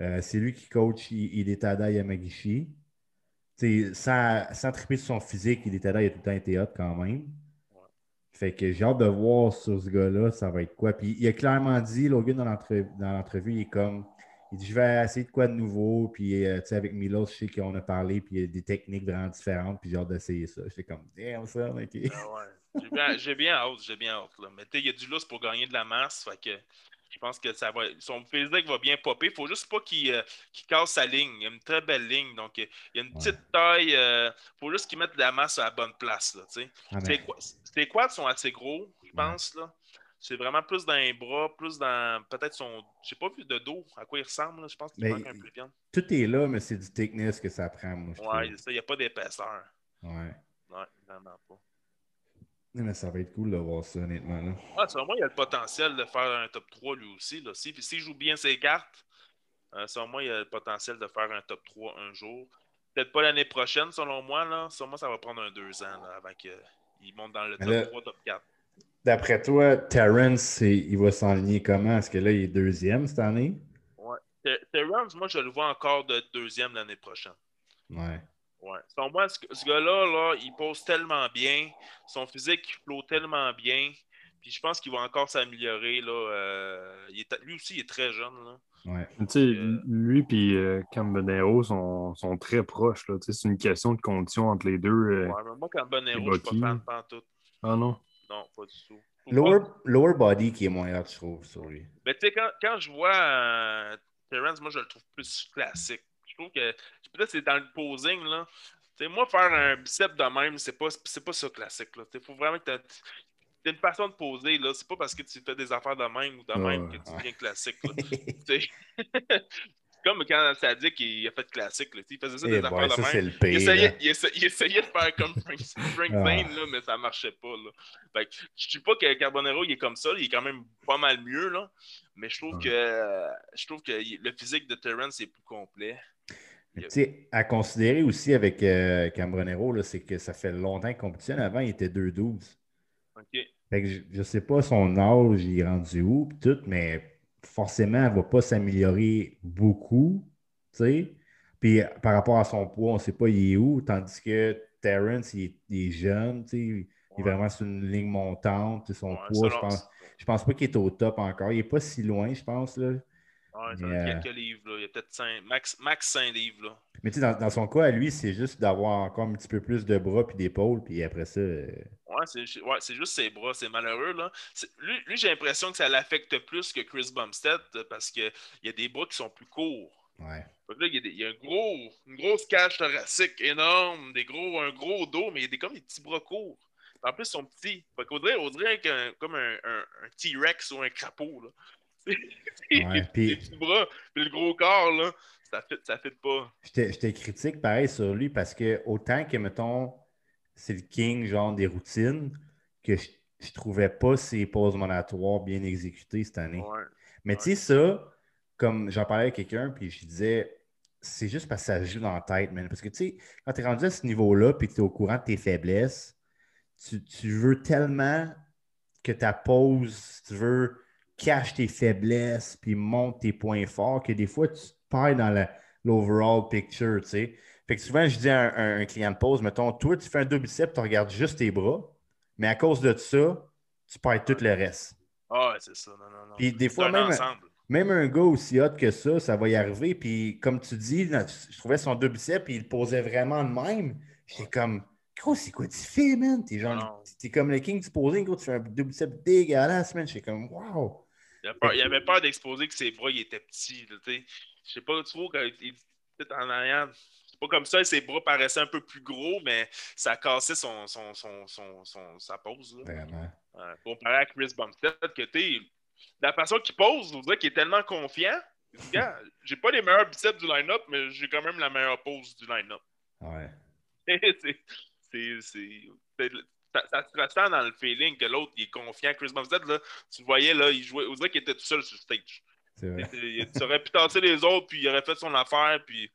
Euh, c'est lui qui coach Hidetada Yamagishi. sans, sans triper sur son physique, Hidetada a tout le temps été hot quand même. Fait que j'ai hâte de voir sur ce gars-là, ça va être quoi. Puis il a clairement dit, Logan, dans l'entrevue, il est comme. Il dit Je vais essayer de quoi de nouveau. Puis, euh, tu sais, avec Milos, je sais qu'on a parlé. Puis, il y a des techniques vraiment différentes. Puis, j'ai hâte d'essayer ça. J'étais comme Damn, ça, ok. Ah j'ai bien, hâte, j'ai bien hâte. Là. Mais tu il y a du lousse pour gagner de la masse. Fait que je pense que ça va, son physique va bien popper. Il faut juste pas qu'il euh, casse sa ligne. Il a une très belle ligne. Donc, il y a une petite taille. Il euh, faut juste qu'il mette de la masse à la bonne place. Là, ah, Ses quads sont assez gros, je pense. Là. C'est vraiment plus dans les bras, plus dans peut-être son. J'ai pas vu de dos à quoi il ressemble. Je pense qu'il manque un peu de viande. Tout est là, mais c'est du thickness que ça prend. Moi, ouais, il n'y a pas d'épaisseur. Ouais. Ouais, vraiment pas. Mais ça va être cool de voir ça, honnêtement. Là. Ah, selon moi, il a le potentiel de faire un top 3 lui aussi. Là. S'il si, joue bien ses cartes, euh, selon moi, il a le potentiel de faire un top 3 un jour. Peut-être pas l'année prochaine, selon moi. Là. Selon moi, ça va prendre un deux ans là, avant qu'il monte dans le top 3, top 4. D'après toi, Terrence, il va s'enligner comment? Est-ce que là, il est deuxième cette année? Ouais. Terrence, moi, je le vois encore de deuxième l'année prochaine. Ouais. Ouais. Selon moi, ce, gars-là, là, il pose tellement bien. Son physique il flot tellement bien. Puis je pense qu'il va encore s'améliorer. Là. Euh, lui aussi, il est très jeune. Là. Ouais. Tu sais, euh, lui et euh, Cambanero sont, sont, très proches. C'est une question de condition entre les deux. Euh, ouais, mais moi, Cambanero, je suis pas fan de tout. Ah non? Non, pas du tout. Lower, lower, body qui est moins hot, je trouve, sur lui. Mais tu sais, quand, quand, je vois Terrence, moi, je le trouve plus classique. Je trouve que peut-être c'est dans le posing. Là. moi, faire un bicep de même, c'est pas, pas ça classique. Il faut vraiment que tu as une façon de poser, là. C'est pas parce que tu fais des affaires de même ou de même que tu deviens classique. comme quand Sadik il a fait classique. Là. Il faisait ça eh des affaires de même. il, essayait, il, essayait, de faire comme Frank, Frank ah. Zane, là, mais ça marchait pas. Là. Fait que, je dis pas que Carbonero il est comme ça, il est quand même pas mal mieux. Là. Mais je trouve que je trouve que le physique de Terrence est plus complet. Sais, à considérer aussi avec euh, Cambronero, c'est que ça fait longtemps qu'il compétitionne. Avant, il était 2-12. OK. Fait que je ne sais pas son âge, il est rendu où, tout, mais forcément, elle ne va pas s'améliorer beaucoup. sais. Puis par rapport à son poids, on ne sait pas il est où, tandis que Terrence, il est, jeune, il est vraiment sur une ligne montante. Son poids, je pense, je pense pas qu'il est au top encore. Il n'est pas si loin, je pense. Là. Ouais, il y a quelques livres. Là. Il y a peut-être 5, max, max 5 livres. Là. Mais tu sais, dans, dans, son cas, à lui, c'est juste d'avoir encore un petit peu plus de bras puis d'épaules, puis après ça. Euh, ouais, c'est ouais, juste ses bras, c'est malheureux. Là. Lui, lui j'ai l'impression que ça l'affecte plus que Chris Bumstead parce qu'il y a des bras qui sont plus courts. Ouais. Là, il, y a il y a, un gros, une grosse cage thoracique énorme, des gros, un gros dos, mais il y a des, comme des petits bras courts. En plus, ils sont petits. Fait dirait, on dirait comme un, un, un T-Rex ou un crapaud. Là. Ouais. Les bras, puis le gros corps, là, ça fait, ça fait pas. Je te critique pareil sur lui parce que autant que, mettons, c'est le king, genre des routines, que je, je trouvais pas ses pauses mandatoires bien exécutées cette année. Mais tu sais, ça, comme j'en parlais avec quelqu'un, puis je disais, c'est juste parce que ça joue dans la tête, man. Parce que tu sais, quand tu es rendu à ce niveau-là, puis que tu es au courant de tes faiblesses, tu, tu veux tellement que ta pause, tu veux cache tes faiblesses, puis monte tes points forts, que des fois, tu te perds dans l'overall picture, tu sais. Fait que souvent, je dis à un, client de pause, mettons, toi, tu fais un double bicep, tu regardes juste tes bras, mais à cause de ça, tu perds tout le reste. Ah, c'est ça, non, non, non. Puis des fois, même, même un gars aussi hot que ça, ça va y arriver. Puis comme tu dis, je trouvais son double bicep, puis il posait vraiment de même. J'étais comme, gros, c'est quoi tu fais, man? T'es genre, t'es comme le king du posing, gros, tu fais un double bicep dégueulasse, man. J'étais comme, wow! Il, avait peur d'exposer que ses bras étaient petits. Je sais pas trop quand il était en arrière. C'est pas comme ça, ses bras paraissaient un peu plus gros, mais ça cassait son, son, son, son, sa pose. Comparé à Chris Bumstead, que t'es. La façon qu'il pose, vous dire qu'il est tellement confiant. j'ai pas les meilleurs biceps du line-up, mais j'ai quand même la meilleure pose du line-up. Ouais. c'est ça, se ressent dans le feeling que l'autre il est confiant. Chris Bumstead, là, tu voyais, là, il jouait, on dirait qu'il était tout seul sur le stage. Il, aurait pu tenter les autres, puis il aurait fait son affaire, puis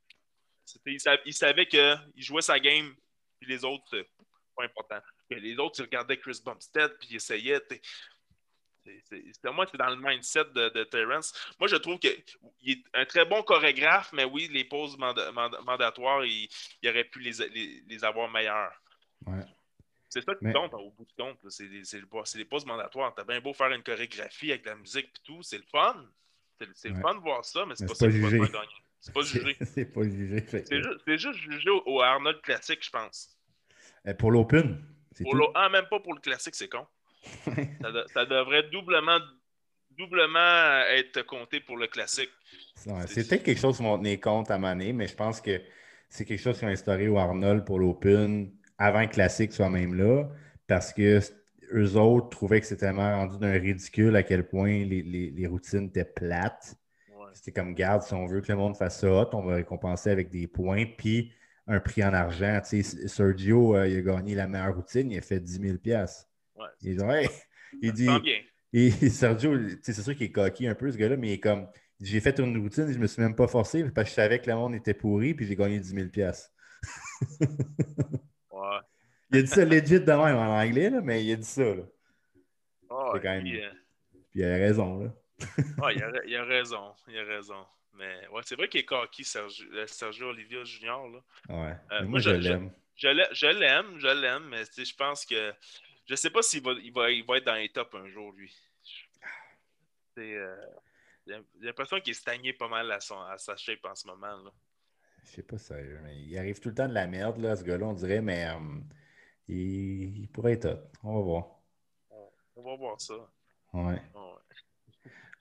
il, il, savait qu'il jouait sa game, puis les autres, c'est pas important. les autres, ils regardaient Chris Bumstead, puis ils essayaient. C'est, moi, c'est dans le mindset de, de, Terrence. Moi, je trouve qu'il est un très bon chorégraphe, mais oui, les pauses mandatoires, il, aurait pu les, les avoir meilleures. Ouais. C'est ça qui compte au bout du compte. C'est les pauses mandatoires. T'as bien beau faire une chorégraphie avec la musique et tout, c'est le fun. C'est le fun de voir ça, mais c'est pas, ça qui va gagner. C'est pas jugé. c'est pas jugé. C'est juste, juste, jugé au, Arnold classique, je pense. Euh, pour l'Open. Ah, même pas pour le classique, c'est con. ça, devrait doublement, doublement être compté pour le classique. c'est peut-être quelque chose qui vont tenir compte à Mané, mais je pense que c'est quelque chose qui ont instauré au Arnold pour l'Open avant que Classique soit même là, parce que eux autres trouvaient que c'était tellement rendu d'un ridicule à quel point les, routines étaient plates. C'était comme, garde, si on veut que le monde fasse ça on va récompenser avec des points, puis un prix en argent. Sergio, euh, il a gagné la meilleure routine, il a fait 10 000 Ouais. Il dit. Il dit, bien. et Sergio, c'est sûr qu'il est coquille un peu, ce gars-là, mais il est comme, j'ai fait une routine, je me suis même pas forcé parce que je savais que le monde était pourri, puis j'ai gagné 10 000 ouais. Il a dit ça legit de même en anglais, là, mais il a dit ça. Là. Oh, C'est quand même- puis, euh, Puis il a raison. Là. ouais, il, a, il a raison. Il a raison. Mais ouais, c'est vrai qu'il est coquille, Sergio, euh, Sergio Olivia Junior. Là. Ouais. Euh, moi, moi, je l'aime. Je l'ai- je l'aime, je l'aime, mais je pense que. Je sais pas s'il va, il va, il va être dans les tops un jour, lui. C'est, euh, J'ai j'ai l'impression qu'il est stagné pas mal à, son, à sa shape en ce moment. Là. Je sais pas sérieux, mais il arrive tout le temps de la merde, là, ce gars-là, on dirait, mais euh, il, il pourrait être hot. On va voir. On va voir ça. Ouais. Ouais.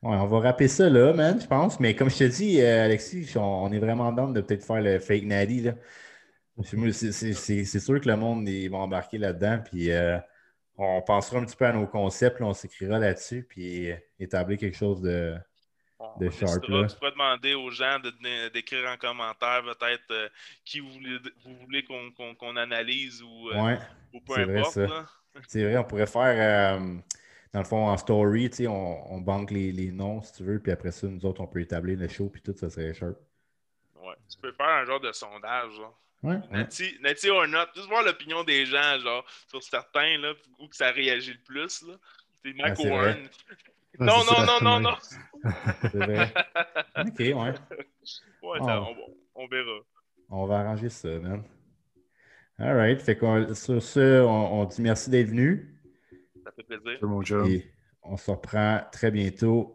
Ouais, on va rapper ça là, man, je pense. Mais comme je te dis, euh, Alexis, on, on est vraiment dans de peut-être faire le fake natty. Là. Moi, c'est- sûr que le monde il va embarquer là-dedans. Puis euh, on pensera un petit peu à nos concepts. là, on s'écrira là-dessus. Puis euh, établir quelque chose de. De. Sharp, là. Tu pourrais demander aux gens de d'écrire en commentaire peut-être euh, qui vous voulez, vous voulez qu'on analyse ou, euh, Ouais, ou peu importe. c'est vrai, on pourrait faire, euh, dans le fond, en story, tu sais, on, on banque les, les noms si tu veux. Puis après ça, nous autres, on peut établir le show. Puis tout, ça serait sharp. Ouais. Tu peux faire un genre de sondage. Là. Ouais, ouais. Natty, Natty or not, juste voir l'opinion des gens, genre, sur certains, là, où que ça réagit le plus, là. C'est Mike Ah, Non, non, non, non, non. OK, ouais. Ouais, Oh. ça, on, on verra. On va arranger ça, man. All right. Fait qu'on, sur ce, on, on dit merci d'être venu. Ça fait plaisir. C'est mon job. Et on se reprend très bientôt.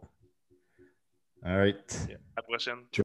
All right. À la prochaine.